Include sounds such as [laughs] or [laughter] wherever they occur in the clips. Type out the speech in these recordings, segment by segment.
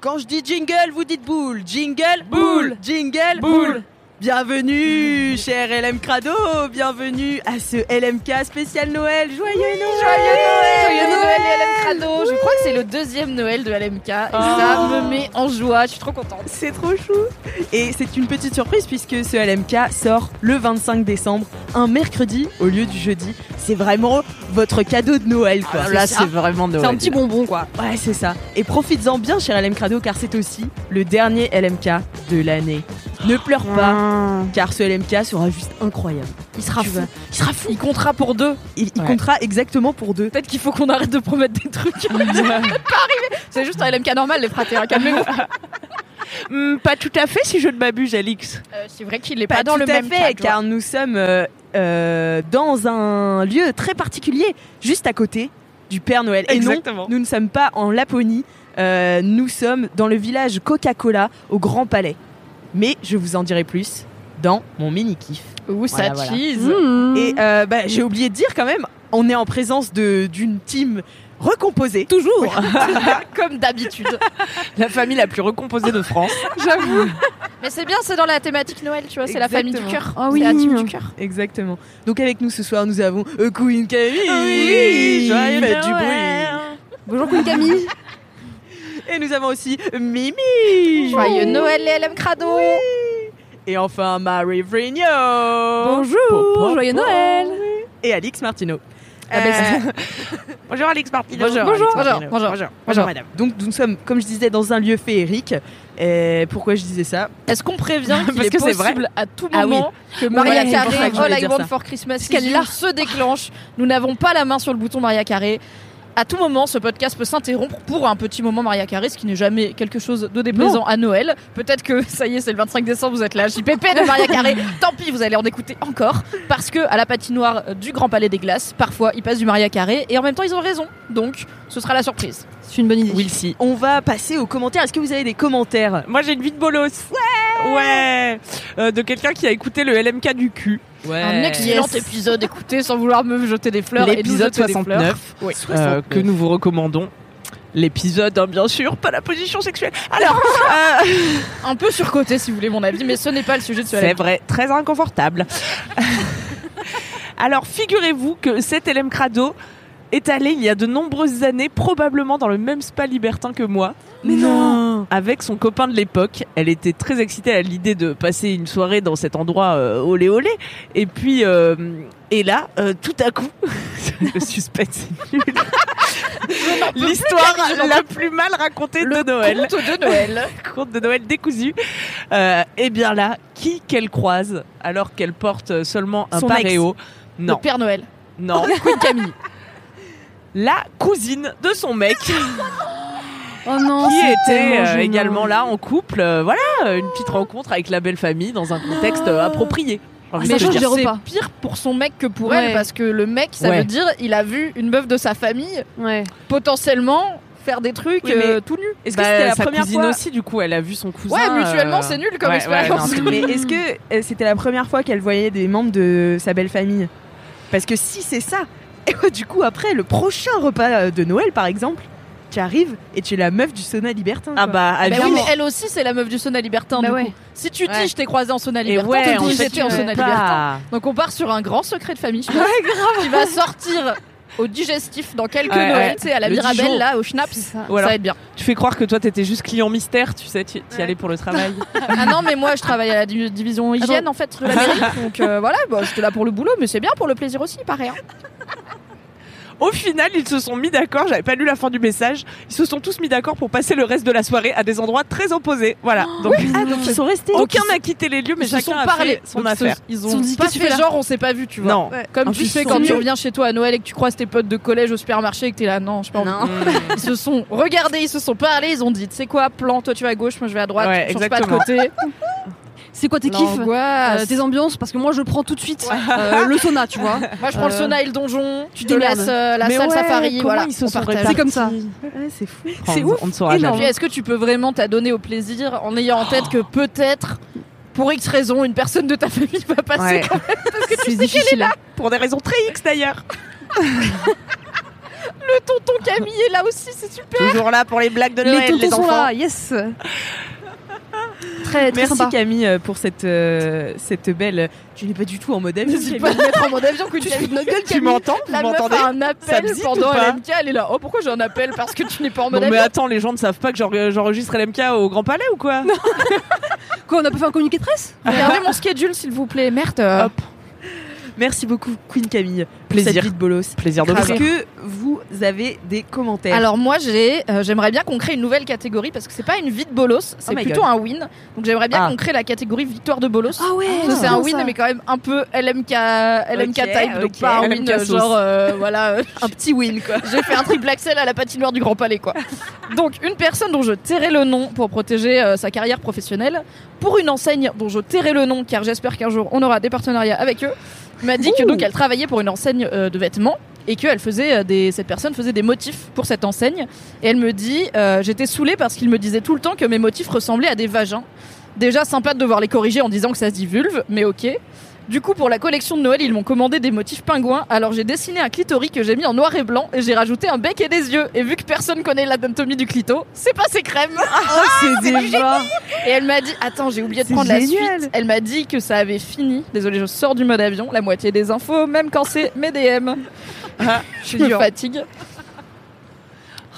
Quand je dis jingle, vous dites boule. Jingle, boule. Jingle, boule. Bienvenue, cher LM Crado. Bienvenue à ce LMK spécial Noël. Joyeux Noël. Joyeux Noël Joyeux Noël et LM Crado Je crois que c'est le deuxième Noël de LMK et ça me met en joie, je suis trop contente. C'est trop chou. Et c'est une petite surprise puisque ce LMK sort le 25 décembre, un mercredi au lieu du jeudi. C'est vraiment votre cadeau de Noël quoi. Ah, là, c'est vraiment Noël. C'est un petit bonbon quoi. Ouais, c'est ça. Et profites-en bien, cher LM Crado, car c'est aussi le dernier LMK de l'année. Ne pleure pas, car ce LMK sera juste incroyable. Il sera Tu fou. vas- Il sera fou. Il comptera pour deux. Il, il comptera exactement pour deux. Peut-être qu'il faut qu'on arrête de promettre des trucs. [laughs] Pas. C'est juste un LMK normal les fratés, hein, calmez-vous. [laughs] Hmm, pas tout à fait, si je ne m'abuse, Alix. Euh, c'est vrai qu'il est Pas, pas, dans tout le à même fait, cadre. car nous sommes euh, euh, dans un lieu très particulier, juste à côté du Père Noël. Exactement. Et non, nous ne sommes pas en Laponie, nous sommes dans le village Coca-Cola au Grand Palais. Mais je vous en dirai plus dans mon mini-kiff. Ouh, ça Voilà, cheese. Et euh, bah, j'ai oublié de dire quand même, on est en présence de- d'une team recomposée. Toujours. [laughs] [laughs] Comme d'habitude. La famille la plus recomposée de France. J'avoue. Mais c'est bien, c'est dans la thématique Noël, tu vois, c'est la famille du cœur. Ah C'est la team du cœur. Exactement. Donc avec nous ce soir, nous avons euh, Queen Camille. joyeux Faites du Noël. bruit. Bonjour Queen Camille. Et nous avons aussi Mimi. Joyeux Noël les LM Crado. Et enfin Marie Vrigno. Bonjour. Joyeux Noël. Et Alix Martino. La belle Euh, [laughs] Bonjour Alix Martino. Bonjour, Bonjour. Bonjour. Martino. Bonjour. Bonjour. Bonjour. madame. Donc nous sommes, comme je disais, dans un lieu féerique. Et pourquoi je disais ça? Est-ce qu'on prévient qu'il Parce est que vrai. possible à tout Ah oui. moment que Maria Carré All I Want for Christmas qu'elle se déclenche Nous n'avons pas la main sur le bouton Maria Carré. À tout moment, ce podcast peut s'interrompre pour un petit moment Maria Carré, ce qui n'est jamais quelque chose de déplaisant à Noël. Peut-être que [laughs] ça y est, c'est le 25 décembre, vous êtes là, JPP de Maria Carré. [laughs] Tant pis, vous allez en écouter encore, parce que à la patinoire du Grand Palais des Glaces, parfois ils passent du Maria Carré, et en même temps ils ont raison. Donc, ce sera la surprise. C'est une bonne idée. Will si. On va passer aux commentaires. Est-ce que vous avez des commentaires? Moi j'ai une vie de bolos. Ouais Ouais Euh, De quelqu'un qui a écouté le LMK du cul. Ouais. Un excellent Yes. épisode, écoutez, sans vouloir me jeter des fleurs. L'épisode jeter des fleurs. 69. Oui. euh, que nous vous recommandons. L'épisode, hein, bien sûr, pas la position sexuelle. Alors, euh, Un peu surcoté si vous voulez mon avis, mais ce n'est pas le sujet de ce c'est vrai, très inconfortable. [laughs] Alors, figurez-vous que cet LM Crado est allé il y a de nombreuses années, probablement dans le même spa libertin que moi. Mais non Avec son copain de l'époque, elle était très excitée à l'idée de passer une soirée dans cet endroit euh, olé olé. Et puis, euh, et là, euh, tout à coup, le suspense est nul. L'histoire la plus mal racontée de Noël. Conte de Noël. [laughs] Conte de Noël décousu. Euh, et bien là, qui qu'elle croise alors qu'elle porte seulement un Son paréo Le Non, Père Noël. non. [laughs] Queen Camille. La cousine de son mec. Oh non. [laughs] qui était euh, également là en couple. euh, voilà, une petite rencontre avec la belle famille dans un contexte euh, approprié. De Mais je c'est pire pour son mec que pour Ouais. elle parce que le mec, ça Ouais. veut dire il a vu une meuf de sa famille Ouais. potentiellement faire des trucs Oui, mais tout nus. Est-ce que Bah, c'était la sa première cousine fois aussi, du coup, elle a vu son cousin. Ouais, mutuellement, c'est nul comme expérience. non, Mais est-ce que c'était la première fois qu'elle voyait des membres de sa belle famille? Parce que si c'est ça, et ouais, du coup après le prochain repas euh, de Noël par exemple, tu arrives et tu es la meuf du sauna libertin. Ah quoi. bah, Bah oui, avis. mais elle aussi, c'est la meuf du sauna libertin. Bah du ouais. coup. Si tu dis Ouais. je t'ai croisé en sauna libertin, ouais, tu dis j'étais en sauna libertin. Donc on part sur un grand secret de famille, je pense, qui va sortir au digestif dans quelques Ouais, Noël, ouais. tu sais, à la Le Mirabelle, Dijon. là, au Schnaps. C'est ça. Va être bien. tu fais croire que toi, t'étais juste client mystère, tu sais, tu y allais pour le travail. [laughs] Ah non, mais moi, je travaille à la div- division hygiène, en fait, de la mairie. [laughs] Donc euh, voilà, bah, j'étais là pour le boulot, mais c'est bien pour le plaisir aussi, pareil. hein. Au final, ils se sont mis d'accord. J'avais pas lu la fin du message. Ils se sont tous mis d'accord pour passer le reste de la soirée à des endroits très opposés. Voilà. Donc, Ah, donc ils sont restés. aucun n'a quitté les lieux, mais ils chacun sont a parlé fait son Donc, affaire. Ils Ils ont ont dit, pas qu'est-ce que tu fait genre on s'est pas vu, tu vois. Non. Comme En tu fais quand tu reviens chez toi à Noël et que tu croises tes potes de collège au supermarché et que t'es là, non, je pas envie. Non. [laughs] Ils se sont regardés, ils se sont parlé, ils ont dit, tu sais quoi, plan, toi tu vas à gauche, moi je vais à droite, Ouais, change pas de côté. [laughs] C'est quoi tes kiffs. Euh, tes ambiances? Parce que moi je prends tout de suite euh, le sauna tu vois [laughs] Moi je prends le Euh, sauna et le donjon, tu te laisses euh, la Mais salle ouais, safari, voilà. ils se on sont C'est comme ça. Ouais, c'est fou. C'est ouf, On ne saura jamais. est-ce que tu peux vraiment t'adonner au plaisir en ayant en tête que peut-être, pour X raison, une personne de ta famille va passer Ouais. quand même parce que tu sais qu'elle est là. Pour des raisons très X d'ailleurs. [laughs] Le tonton Camille est là aussi, c'est super. Toujours là pour les blagues de les Noël, tontons les sont enfants. là yes très très Merci sympa Camille euh, pour cette, euh, cette belle. Tu n'es pas du tout en mode avion. Pas mettre en mode avion que tu de notre [laughs] gueule, Tu m'entends Vous La meuf m'entendez a un appel pendant LMK, elle est là. Oh, pourquoi j'ai un appel Parce que tu n'es pas en mode Non mais avion. attends, les gens ne savent pas que j'en- j'enregistre LMK au Grand Palais ou quoi [laughs] quoi on a pas fait un communiqué de presse [laughs] Regardez mon schedule, s'il vous plaît. Merde. Hop. Merci beaucoup Queen Camille. Plaisir. Cette vie de bolos. Plaisir de Est-ce que vous avez des commentaires? Alors moi j'ai, euh, j'aimerais bien qu'on crée une nouvelle catégorie parce que c'est pas une vie de bolos, c'est Oh plutôt God. un win. Donc j'aimerais bien Ah. qu'on crée la catégorie victoire de bolos. ah ouais Parce que c'est un win ça. mais quand même un peu LMK, LMK type, donc pas un LMK win sauce. genre euh, voilà. euh, [laughs] un petit win quoi. J'ai fait un triple axel à la patinoire du Grand Palais, quoi. Donc, une personne dont je tairai le nom pour protéger euh, sa carrière professionnelle, pour une enseigne dont je tairai le nom, car j'espère qu'un jour on aura des partenariats avec eux, m'a dit que donc elle travaillait pour une enseigne euh, de vêtements et qu'elle faisait euh, des, cette personne faisait des motifs pour cette enseigne. Et elle me dit, euh, j'étais saoulée parce qu'il me disait tout le temps que mes motifs ressemblaient à des vagins. Déjà sympa de devoir les corriger en disant que ça se dit vulve, mais ok. Du coup, pour la collection de Noël, ils m'ont commandé des motifs pingouins. Alors j'ai dessiné un clitoris que j'ai mis en noir et blanc et j'ai rajouté un bec et des yeux. Et vu que personne connaît l'anatomie du clito, c'est passé crème. [laughs] oh c'est [laughs] déjà Et elle m'a dit, attends, j'ai oublié de prendre la suite. Elle m'a dit que ça avait fini. Désolée, je sors du mode avion. La moitié des infos, même quand c'est mes DM. je me fatigue.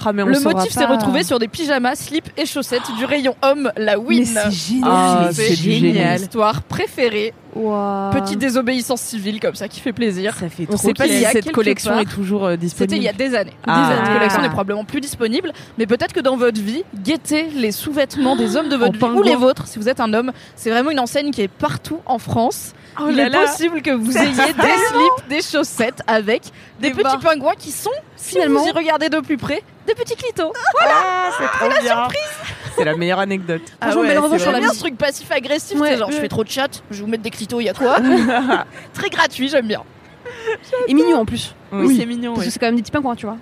Ah, mais on Le motif s'est retrouvé sur des pyjamas, slips et chaussettes du rayon homme, la win. c'est génial Ah, C'est c'est génial. Histoire préférée. Petite désobéissance civile comme ça qui fait plaisir. Ça fait On trop sait pas si cette collection part- est toujours euh, C'était disponible. il y a des années. Ah. Des années. Cette collection Ah. n'est probablement plus disponible, mais peut-être que dans votre vie, guettez les sous-vêtements des hommes de votre En vie ou les vôtres. Si vous êtes un homme, c'est vraiment une enseigne qui est partout en France. Oh il là est là. possible que vous ayez des slips, des chaussettes avec des, Des petits pingouins qui sont, si Finalement- vous y regardez de plus près, des petits clitos. Ah, c'est trop bien. C'est la meilleure anecdote. Franchement, belle revanche sur la bien ce truc passif-agressif, Ouais. je fais trop de chat, je vais vous mettre des clitos, il y a quoi [laughs] Très gratuit, j'aime bien. et mignon en plus Oui, c'est mignon. parce ouais. que c'est quand même des petits pingouins tu vois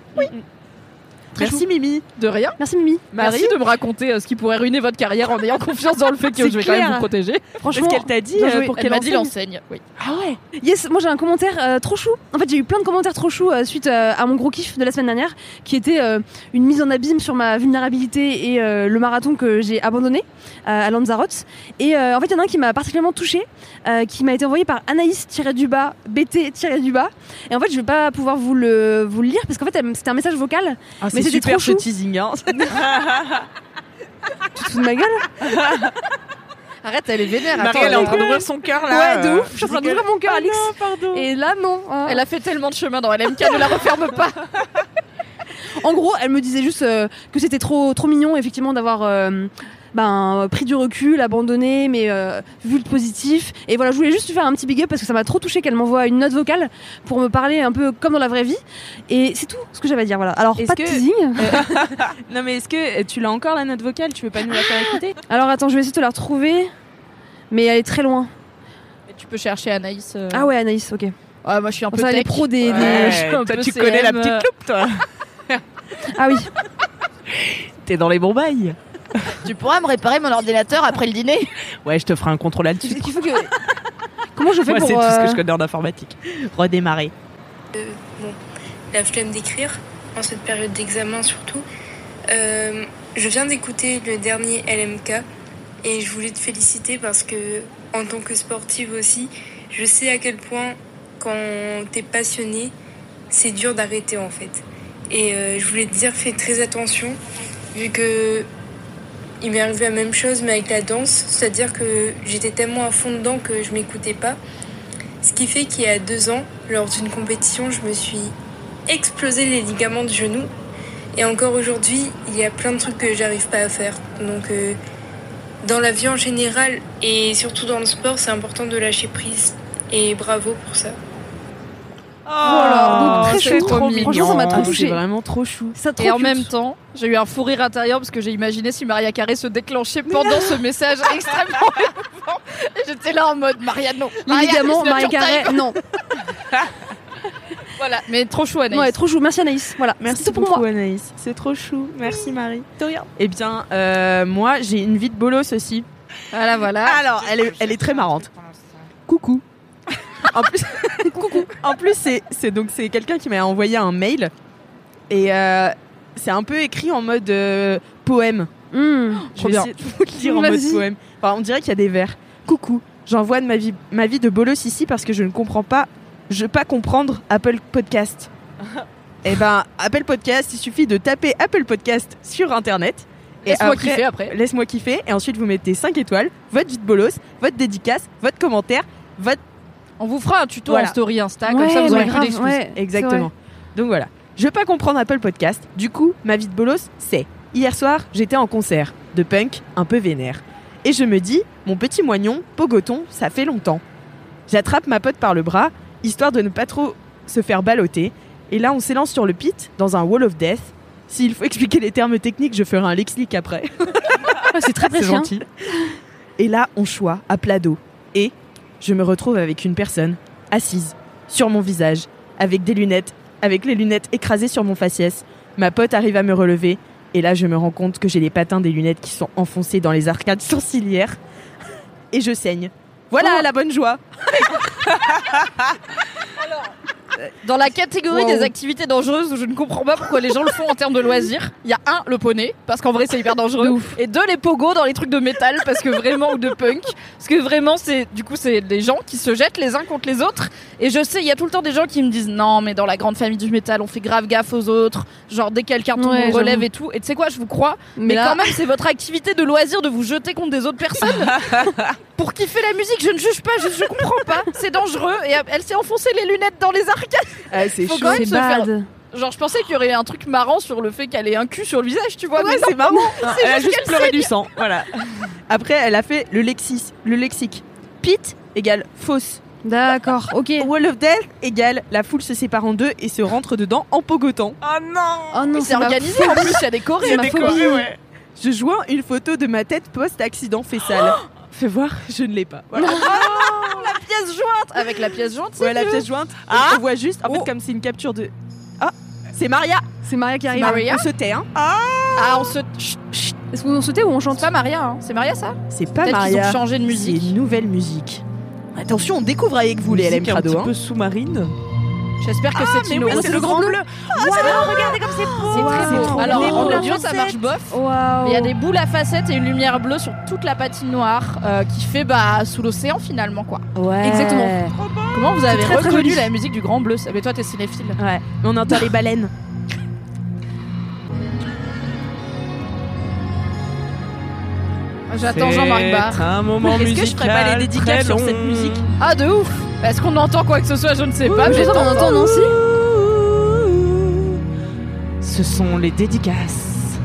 Merci Mimi. De rien. merci Mimi Merci de me raconter euh, ce qui pourrait ruiner votre carrière en ayant confiance dans le fait que je vais quand même clair. vous protéger. franchement qu'elle t'a dit euh, pour Elle quelle m'a dit enseigne l'enseigne. Oui. Ah ouais Yes, moi j'ai un commentaire euh, trop chou. En fait, j'ai eu plein de commentaires trop choux euh, suite euh, à mon gros kiff de la semaine dernière, qui était euh, une mise en abîme sur ma vulnérabilité et euh, le marathon que j'ai abandonné euh, à Lanzarote. Et euh, en fait, il y en a un qui m'a particulièrement touchée, euh, qui m'a été envoyé par Anaïs-du-bas, BT-du-bas. Et en fait, je vais pas pouvoir vous le, vous le lire parce qu'en fait, c'était un message vocal. Ah, Mais c'était super trop chou. teasing. Hein. [laughs] Tu te fous de ma gueule [laughs] Arrête, elle est vénère. Marie, attends, elle est en train d'ouvrir son cœur là. Ouais, de ouf. Je suis en train d'ouvrir mon cœur, Alix. pardon. Et là, non. hein. Elle a fait tellement de chemin dans LMK, ne la referme pas. [laughs] En gros, elle me disait juste euh, que c'était trop trop mignon effectivement d'avoir euh, ben, pris du recul, abandonné, mais euh, vu le positif. Et voilà, je voulais juste lui faire un petit big up parce que ça m'a trop touché qu'elle m'envoie une note vocale pour me parler un peu comme dans la vraie vie. Et c'est tout ce que j'avais à dire. Voilà. Alors Est-ce pas de que- teasing. [laughs] [laughs] non mais est-ce que euh, tu l'as encore la note vocale? Tu veux pas nous la faire écouter? Alors attends, je vais essayer de te la retrouver, mais elle est très loin. Mais tu peux chercher Anaïs. euh. Ah ouais, Anaïs, ok. Ouais, moi je suis un peu Ça, les pros des. des- Ouais, toi, tu connais la petite euh. loupe, toi. Ah oui. [laughs] T'es dans les bons bails. [laughs] Tu pourras me réparer mon ordinateur après le dîner Ouais, je te ferai un contrôle Il là-dessus. faut que. Comment je fais Moi, pour c'est tout ce euh, que je connais en informatique. Redémarrer. bon, la flemme d'écrire, en cette période d'examen surtout. Euh, je viens d'écouter le dernier LMK et je voulais te féliciter parce que, en tant que sportive aussi, je sais à quel point, quand t'es passionné, c'est dur d'arrêter en fait. Et euh, je voulais te dire, fais très attention, vu que il m'est arrivé la même chose, mais avec la danse, c'est-à-dire que j'étais tellement à fond dedans que je m'écoutais pas. Ce qui fait qu'il y a deux ans, lors d'une compétition, je me suis explosé les ligaments du genou. Et encore aujourd'hui, il y a plein de trucs que j'arrive pas à faire. Donc, euh, dans la vie en général et surtout dans le sport, c'est important de lâcher prise. Et bravo pour ça. Voilà, donc très c'est chou. trop Franchement, ça m'a trop Ah, touché. C'est vraiment trop chou. Ça trop Et en cute. même temps, j'ai eu un fou rire intérieur parce que j'ai imaginé si Maria Carré se déclenchait pendant ce message [laughs] extrêmement émouvant. J'étais là en mode Maria, non. Maria, Marie your Carré, non. [laughs] Voilà, mais trop chou, Anaïs. Ouais, trop chou. Merci Anaïs. Voilà, Merci c'est tout beaucoup pour moi. Anaïs. C'est trop chou. Merci Marie. De rien. Eh bien, euh, moi j'ai une vie de bolos aussi. Voilà, voilà. Alors, elle est, elle est très marrante. Coucou. [laughs] En plus, coucou. En plus, c'est, donc c'est quelqu'un qui m'a envoyé un mail et euh, c'est un peu écrit en mode euh, poème. Mmh. Je vais bien. essayer de vous le lire en mode poème. Enfin, on dirait qu'il y a des vers. Coucou. J'envoie de ma vie, ma vie de bolos ici parce que je ne comprends pas, je veux pas comprendre Apple Podcast. [laughs] Eh ben, Apple Podcast, il suffit de taper Apple Podcast sur Internet. Et Laisse-moi kiffer après. Laisse-moi kiffer. Et ensuite, vous mettez 5 étoiles, votre vie de bolos, votre dédicace, votre commentaire, votre. On vous fera un tuto Voilà. en story Insta, Ouais, comme ça vous aurez plus grave, d'excuses. ouais. Exactement. Donc voilà. Je veux pas comprendre Apple Podcast. Du coup, ma vie de bolos, c'est hier soir, j'étais en concert de punk un peu vénère. Et je me dis, mon petit moignon, pogoton, ça fait longtemps. J'attrape ma pote par le bras, histoire de ne pas trop se faire balloter. Et là, on s'élance sur le pit, dans un wall of death. S'il faut [laughs] expliquer les termes techniques, je ferai un lexique après. Ouais, c'est très [laughs] précis. hein. gentil. Et là, on choix à plat dos. Et je me retrouve avec une personne assise sur mon visage, avec des lunettes, avec les lunettes écrasées sur mon faciès. Ma pote arrive à me relever. Et là, je me rends compte que j'ai les patins des lunettes qui sont enfoncés dans les arcades sourcilières. Et je saigne. Voilà Oh. la bonne joie. [laughs] Dans la catégorie Wow. des activités dangereuses où je ne comprends pas pourquoi les gens le font en termes de loisirs, il y a un, le poney, parce qu'en vrai c'est hyper dangereux, et deux, les pogos dans les trucs de métal, parce que vraiment, ou de punk, parce que vraiment c'est, du coup c'est des gens qui se jettent les uns contre les autres, et je sais, il y a tout le temps des gens qui me disent non, mais dans la grande famille du métal, on fait grave gaffe aux autres, genre dès que quelqu'un tombe, Ouais, on relève et tout, et tu sais quoi, je vous crois, Mais mais, là- quand même c'est votre activité de loisir de vous jeter contre des autres personnes [laughs] pour kiffer la musique, je ne juge pas, je, je comprends pas, c'est dangereux, et elle s'est enfoncée les lunettes dans les arcades. Ah, [laughs] c'est Faut chaud. quand même C'est se faire. Genre, je pensais qu'il y aurait un truc marrant sur le fait qu'elle ait un cul sur le visage, tu vois. Ouais, mais non. c'est marrant. Elle a juste pleuré du sang. Voilà. Après, elle a fait le lexis, le lexique. Pit égale fausse. D'accord, ok. Wall of Death égale la foule se sépare en deux et se rentre dedans en pogotant. Oh non Oh non, C'est organisé en plus, il y a des chorés. C'est ma phobie. Je joins une photo de ma tête post-accident fessal. [gasps] Fais voir, je ne l'ai pas. Voilà. [laughs] La pièce jointe Avec la pièce jointe, c'est Ouais, la pièce jointe. Ah. on voit juste, en Oh. fait, comme c'est une capture de. Ah, c'est Maria. C'est Maria qui arrive. Maria. On se tait, hein. Ah, on se. Est-ce qu'on sautait ou on C'est chante pas Maria, hein? C'est Maria ça? C'est pas Maria. ont changé de C'est musique. une nouvelle musique. Attention, on découvre avec vous les LM Musique un Crado. petit hein. peu sous-marine. J'espère que c'est une oui, c'est le grand bleu. regardez comme c'est beau. C'est très beau. trop Alors beau. en Les audio ça marche bof. Il y a des boules à facettes et une lumière bleue sur toute la patinoire euh, qui fait bah sous l'océan finalement quoi. Ouais. Exactement. Comment vous avez reconnu la musique du Grand Bleu? Mais toi t'es cinéphile. Ouais. On entend les baleines. J'attends Jean-Marc Barr. C'est un moment Est-ce que je ferais pas les dédicaces sur cette musique? Ah de ouf Est-ce qu'on entend quoi que ce soit? Je ne sais pas. Je mais on entend Nancy Ce sont les dédicaces.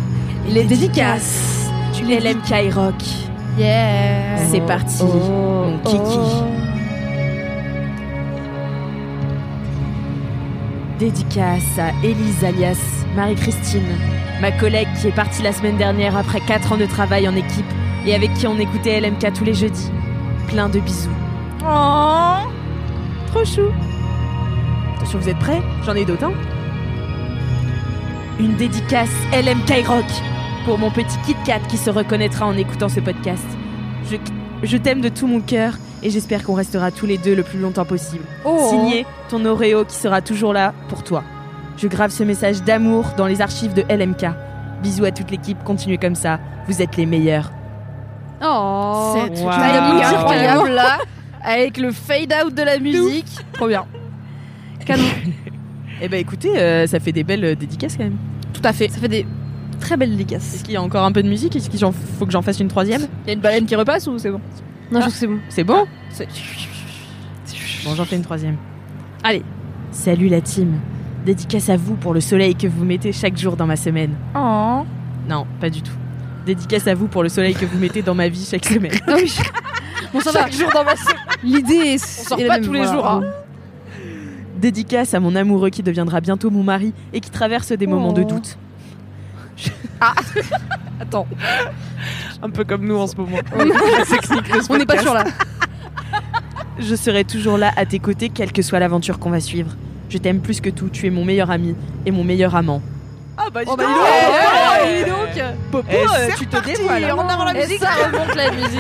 Les dédicaces. Tu les LM Rock. Yeah C'est parti. Mon kiki. Dédicace à Élise alias Marie-Christine, ma collègue qui est partie la semaine dernière après 4 ans de travail en équipe et avec qui on écoutait LMK tous les jeudis. Plein de bisous. Oh. Trop chou. Attention, vous êtes prêts? J'en ai d'autres. hein Une dédicace LMK Rock pour mon petit Kit Kat qui se reconnaîtra en écoutant ce podcast. Je, je t'aime de tout mon cœur et j'espère qu'on restera tous les deux le plus longtemps possible. Oh. Signé ton Oreo qui sera toujours là pour toi. Je grave ce message d'amour dans les archives de LMK. Bisous à toute l'équipe, continuez comme ça, vous êtes les meilleurs. Oh. C'est Wow. là, [laughs] avec le fade out de la musique. Trop bien. Canon. [laughs] Eh ben écoutez, euh, ça fait des belles euh, dédicaces quand même. Tout à fait. Ça fait des très belles dédicaces. Est-ce qu'il y a encore un peu de musique? Est-ce qu'il faut que j'en fasse une troisième? Il y a une baleine qui repasse ou c'est bon? Non, je trouve que c'est bon. C'est bon? C'est- Bon, j'en fais une troisième. Allez. Salut la team. Dédicace à vous pour le soleil que vous mettez chaque jour dans ma semaine. Oh. Non, pas du tout. Dédicace à vous pour le soleil que vous mettez dans ma vie chaque [laughs] semaine. Ah. Bon, ça va. Chaque jour dans ma. L'idée est. On sort est pas même, tous les voilà. jours, hein. Dédicace à mon amoureux qui deviendra bientôt mon mari et qui traverse des moments de Oh. doute. [laughs] Attends. Un peu comme nous en ce moment. On n'est [laughs] pas sûr là. Je serai toujours là à tes côtés, quelle que soit l'aventure qu'on va suivre. Je t'aime plus que tout, tu es mon meilleur ami et mon meilleur amant. Ah bah, dis Oh bah, donc. tu te dévoiles. on a la Et ça remonte la musique.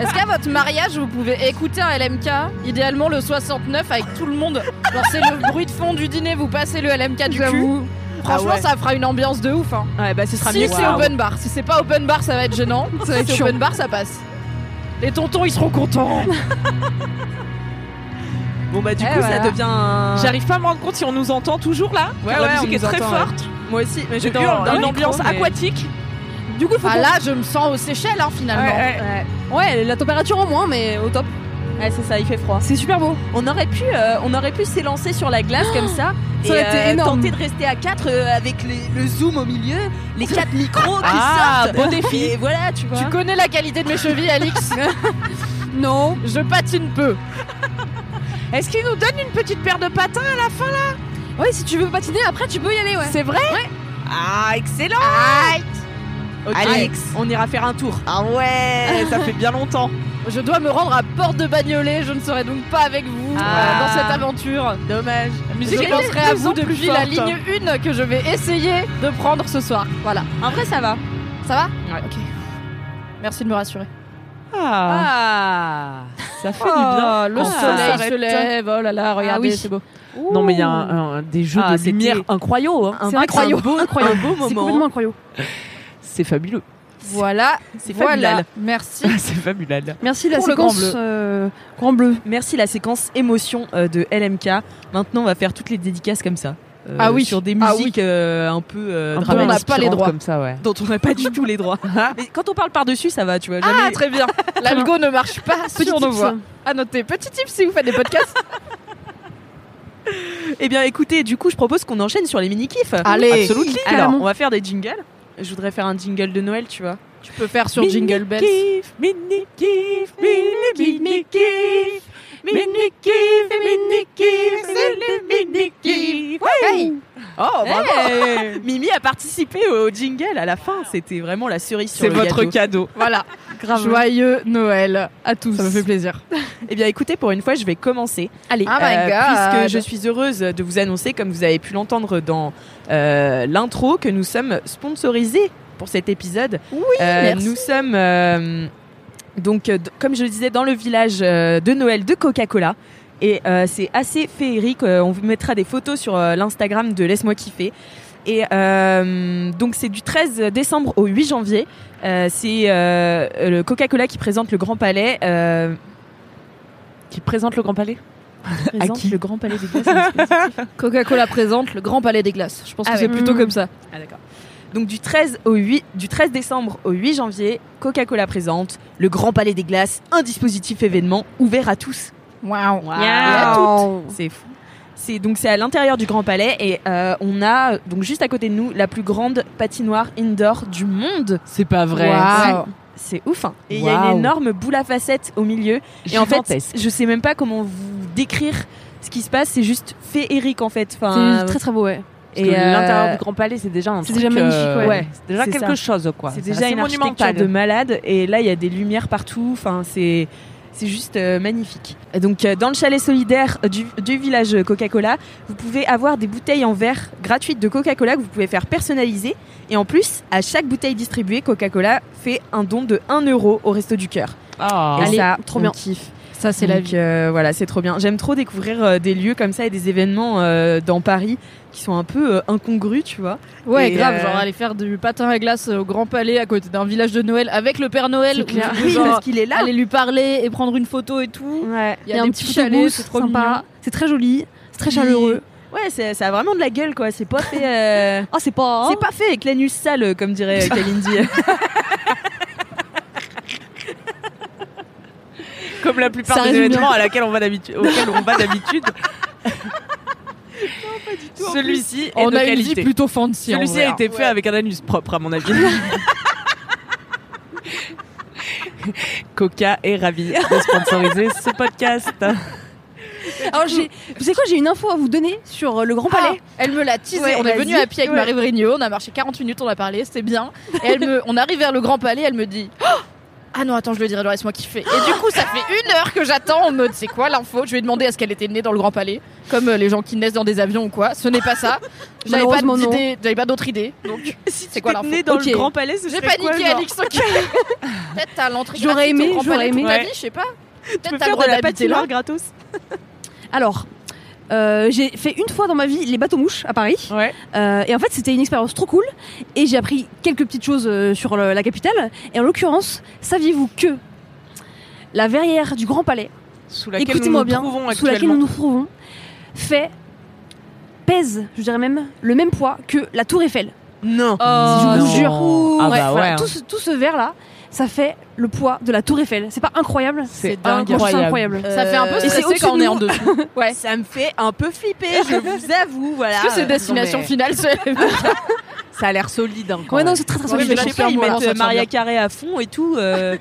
Est-ce qu'à votre mariage, vous pouvez écouter un LMK Idéalement le 69 avec tout le monde. Genre c'est le bruit de fond du dîner, vous passez le LMK du cul. J'avoue. Franchement, Ah ouais. ça fera une ambiance de ouf. Hein. Ouais, bah ce sera Si mieux. c'est open bar. Si c'est pas open bar, ça va être gênant. Ça va Si c'est chiant. open bar, ça passe. Les tontons, ils seront contents. Bon bah du Eh, coup voilà. ça devient un... J'arrive pas à me rendre compte si on nous entend toujours là. Ouais, car ouais, la on musique est nous très entend, forte. Moi aussi, mais Je dans, une ambiance mais- aquatique. Du coup, faut Ah là, je me sens aux Seychelles hein, finalement. Ouais, ouais. Ouais, la température en moins, mais au top. Ouais, c'est ça, il fait froid. C'est super beau. On aurait pu, euh, on aurait pu s'élancer sur la glace comme ça. Ça aurait et, euh, tenter de rester à 4 avec les- le zoom au milieu, les [laughs] quatre micros qui Ah, sortent. beau défi. Et voilà, tu vois. Tu connais la qualité de mes chevilles, Alix [laughs] [laughs] Non. Je patine peu. Est-ce qu'il nous donne une petite paire de patins à la fin là? Ouais, si tu veux patiner, après tu peux y aller, ouais. C'est vrai Ah, excellent Ok, Alex. on ira faire un tour. Ah ouais, ça fait bien longtemps. [laughs] Je dois me rendre à Porte de Bagnolet. Je ne serai donc pas avec vous Ah. euh, dans cette aventure. Dommage. La musique Je est penserai de à plus vous en plus depuis la forte. ligne 1 que je vais essayer de prendre ce soir. Voilà. En vrai, ça va. Ça va Ouais. Ok. Merci de me rassurer. Ah, Ah. ça fait du bien. le quand ça soleil s'arrête. se lève. Oh là là, regardez, oui. c'est beau. Non mais il y a un- un- des jeux Ah, de lumière incroyables. hein. C'est incroyable. un beau, Incroyable. [laughs] un beau C'est moment. complètement incroyable. C'est fabuleux. Voilà. C'est voilà. fabuleux. Merci. [laughs] C'est fabuleux. Merci la Pour le séquence grand bleu. euh, grand bleu. Merci la séquence émotion euh, de LMK. Maintenant, on va faire toutes les dédicaces comme ça. Euh, Ah oui. Sur des Ah musiques euh, un peu euh, peu on n'a pas les droits. comme ça, ouais. dont on n'a pas du tout les droits. [laughs] Mais quand on parle par-dessus, ça va, tu vois. Jamais... Ah, très bien. L'algo ne marche pas sur nos voix. À noter. Petit tip si vous faites des podcasts. Eh bien, écoutez, du coup, je propose qu'on enchaîne sur les mini-kifs. Allez. Absolument. Alors, on va faire des jingles. Je voudrais faire un jingle de Noël, tu vois. Tu peux faire sur Jingle Bells. Kiff, mini kiff, mini mini kiff, mini kiff, mini kiff, c'est le mini kiff. Hey. Oh, bravo Mimi a participé au jingle à la fin. C'était vraiment la cerise sur C'est le votre gâteau. cadeau. Voilà. Grave. Joyeux Noël à tous. Ça me fait plaisir. [laughs] Eh bien, écoutez, pour une fois, je vais commencer. Allez. Ah my god. puisque je suis heureuse de vous annoncer, comme vous avez pu l'entendre dans euh, l'intro, que nous sommes sponsorisés pour cet épisode. Oui, Euh, merci. Nous sommes, donc, comme je le disais, dans le village de Noël de Coca-Cola. Et euh, c'est assez féerique. On vous mettra des photos sur euh, l'Instagram de Laisse-moi kiffer. Et euh, donc c'est du 13 décembre au 8 janvier. Euh, c'est euh, le Coca-Cola qui présente le Grand Palais. euh, Qui présente le Grand Palais? Présente qui? le Grand Palais des Glaces. un dispositif. [laughs] Coca-Cola présente le Grand Palais des Glaces. Je pense Ah que ouais. c'est plutôt Mmh. comme ça. Ah d'accord. Donc du 13 au 8 du 13 décembre au 8 janvier, Coca-Cola présente le Grand Palais des Glaces, un dispositif événement ouvert à tous. Waouh. À toutes. C'est fou. C'est donc c'est à l'intérieur du Grand Palais et euh, on a donc juste à côté de nous la plus grande patinoire indoor du monde. C'est pas vrai. C'est ouf. hein. Et il y a une énorme boule à facettes au milieu. Et en fait, je sais même pas comment vous décrire ce qui se passe. C'est juste féerique en fait. C'est très très beau, ouais. Parce que et, euh, l'intérieur du Grand Palais, c'est déjà un c'est truc. déjà magnifique, euh, ouais. c'est déjà quelque ça. chose, quoi. C'est déjà une architecture monumental. de malade et là il y a des lumières partout. Enfin c'est c'est juste euh, magnifique. Donc euh, dans le chalet solidaire du, du village Coca-Cola, vous pouvez avoir des bouteilles en verre gratuites de Coca-Cola que vous pouvez faire personnaliser. Et en plus, à chaque bouteille distribuée, Coca-Cola fait un don de 1 euro au Resto du Cœur. Ah. ça, trop bien. Ça, c'est la vie. euh, voilà, c'est trop bien. J'aime trop découvrir euh, des lieux comme ça et des événements euh, dans Paris qui sont un peu euh, incongrus, tu vois. Ouais, et, grave. euh, Genre aller faire du patin à glace au Grand Palais à côté d'un village de Noël avec le Père Noël. Clair. où Oui, genre, parce qu'il est là. aller lui parler et prendre une photo et tout. Ouais. Il y a, des petits chalets, photobooth c'est trop sympa. C'est très joli, c'est très chaleureux. Ouais, ça a vraiment de la gueule, quoi. C'est pas fait. euh, Ah, [laughs] c'est pas. C'est pas fait avec l'anus sale, comme dirait euh, [laughs] Kalindi. Comme la plupart Ça des événements bien. à laquelle on va d'habitude, auxquels on va d'habitude. [laughs] Celui-ci est On de a une vie qualité. plutôt fancy. en Celui-ci a hein. été fait avec un anus propre, à mon avis. [laughs] Coca est ravi de sponsoriser ce podcast. [laughs] Alors, j'ai, vous savez quoi, j'ai une info à vous donner sur euh, le Grand Palais. Ah, elle me l'a teasé. Ouais, on est vas-y. venu à pied avec Ouais. Marie Vrigno. On a marché 40 minutes, on a parlé, c'était bien. Et elle me, on arrive vers le Grand Palais, elle me dit. Oh ah non, attends, je le dirai, laisse-moi kiffer. Et du coup, ça fait une heure que j'attends en mode c'est quoi l'info? Je lui ai demandé est-ce qu'elle était née dans le Grand Palais, comme euh, les gens qui naissent dans des avions ou quoi. Ce n'est pas ça. J'avais pas Malheureusement, non. d'idée, j'avais pas d'autre idée. Donc, [laughs] c'est quoi l'info? né dans Ok. le Grand Palais, ce J'ai serait quoi, paniqué, genre Alix. ok. [laughs] Peut-être t'as l'entrée J'aurais gratuite aimé, au Grand j'aurais Palais toute aimé. vie, je sais pas. Tu Peut-être peux t'as le faire droit la d'habiter là. patinoire gratos Alors, euh, j'ai fait une fois dans ma vie les bateaux mouches à Paris. Ouais. Euh, et en fait, c'était une expérience trop cool. Et j'ai appris quelques petites choses euh, sur le- la capitale. Et en l'occurrence, saviez-vous que la verrière du Grand Palais, Sous laquelle nous nous bien, trouvons sous laquelle actuellement. nous nous trouvons, fait pèse, je dirais même, le même poids que la Tour Eiffel. Non. je vous non. jure. Ah Ouais, bah voilà, ouais, tout, hein. ce, tout ce verre là, ça fait le poids de la Tour Eiffel. C'est pas incroyable C'est incroyable. incroyable. Ça fait un peu Euh, et c'est stressé quand on est en dessous. [laughs] Ouais. Ça me fait un peu flipper, je [laughs] vous avoue, voilà. Est-ce que c'est destination mais- finale [laughs] Ça a l'air solide. Hein, quand Ouais, non, c'est très très Ouais, solide. mais je sais pas, ils mettent euh, Maria. Carré à fond et tout. euh,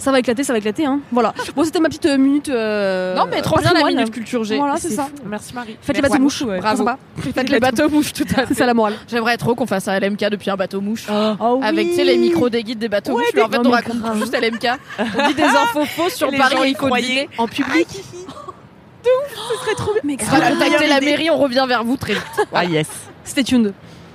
Ça va éclater, ça va éclater. Hein. Voilà. Bon, c'était ma petite euh, minute. euh, Non, mais trop bien la minute culture G. Voilà, c'est ça. Merci Marie. Faites les bateaux mouches. C'est Bravo. Faites les bateaux mouches, tout à [laughs] C'est fait. ça la morale. J'aimerais trop qu'on fasse un LMK depuis un bateau mouche. Oh Avec les micros des guides des bateaux mouches. En fait, on raconte juste LMK. On [laughs] dit des infos fausses sur Paris et y il faut croyaient. deviner. en public. Mais On va contacter la mairie, on revient vers vous très vite. Ah yes. Stay tuned.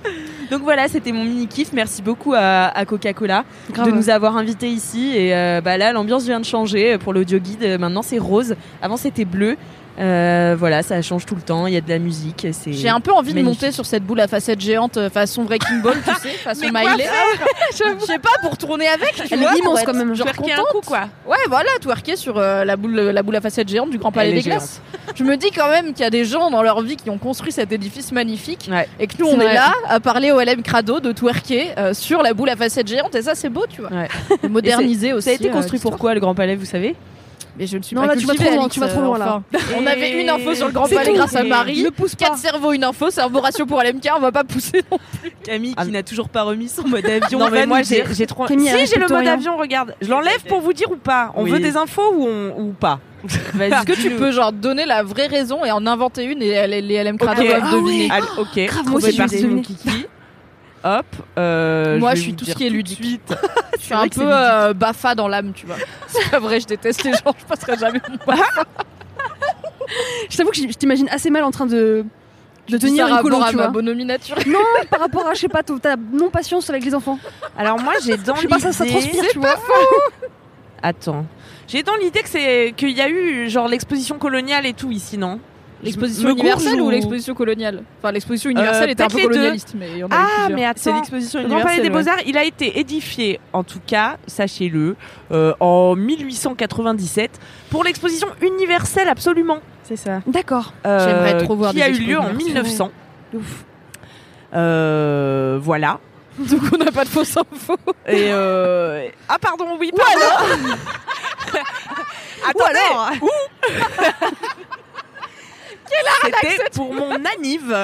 [laughs] Donc voilà, c'était mon mini kiff. Merci beaucoup à, à Coca-Cola de nous avoir invités ici. Et euh, bah là, l'ambiance vient de changer pour l'audio guide. Euh, Maintenant, c'est rose. Avant, c'était bleu. Euh, voilà, ça change tout le temps. Il y a de la musique. C'est J'ai un peu envie de monter sur cette boule à facettes géante euh, façon Breaking Ball, tu sais, [laughs] façon Miley. [laughs] Je sais pas, pour tourner avec, tu Elle vois, est pour immense quand même. Genre Twerker un contente. coup quoi. Ouais, voilà, twerker sur euh, la, boule, la boule à facettes géante du Grand Palais Elle des Glaces. Je me dis quand même qu'il y a des gens dans leur vie qui ont construit cet édifice magnifique Ouais. et que nous, C'est on est vrai. là à parler au LM Crado de twerker euh, sur la boule à facettes géante et ça, c'est beau, tu vois. Ouais. De moderniser aussi. Ça a été euh, construit l'histoire. pourquoi le Grand Palais, vous savez? Mais je ne suis Non, pas là, tu vas cultivée, trop loin, Alix, tu vas trop loin, là. enfin. [laughs] On avait une info sur le Grand Palais grâce à Marie. Ne pousse pas. Quatre cerveaux, une info, c'est un bon ratio pour LMK, on va pas pousser. non. Camille Ah, qui n'a toujours pas remis son mode avion. Non mais moi j'ai trop. Camille, si j'ai le mode avion, regarde. Je l'enlève pour vous dire ou pas. On veut des infos ou on ou pas. [laughs] Est-ce que tu peux genre donner la vraie raison et en inventer une et les, les LM Crado Ok. doivent Ah deviner ok. Grave, moi C'est aussi, je vais deviner. kiki. Hop. euh, Moi, je suis tout ce qui est ludique. suite. [laughs] Je suis un peu euh, bafa dans l'âme, tu vois. [laughs] C'est pas vrai, je déteste les gens, je passerai jamais mon [laughs] bafa. Je t'avoue que je t'imagine assez mal en train de, de tenir ça une rapport colo, à tu ma vois. bonhomie naturelle. Non, par rapport à, je sais pas, ta non-patience avec les enfants. Alors moi j'ai dans Je sais pas, ça, ça l'idée- transpire, tu vois. Attends. J'ai dans l'idée que c'est qu'il y a eu genre l'exposition coloniale et tout ici, non? L'exposition universelle ou ou- l'exposition coloniale? Enfin, l'exposition universelle Euh, était un peu les deux. colonialiste, mais il y en a eu Ah mais C'est attends. l'exposition Le Grand Palais universelle. des ouais. Beaux-Arts, il a été édifié, en tout cas, sachez-le, euh, en 1897 pour l'exposition universelle absolument. C'est ça. D'accord. euh, J'aimerais trop voir qui des a eu lieu en universelles. 1900. Euh, voilà. [laughs] Donc on n'a pas de fausses infos. Et euh... ah pardon, oui, pardon. [laughs] Attendez, où? [laughs] C'était pour mon anniv. [laughs]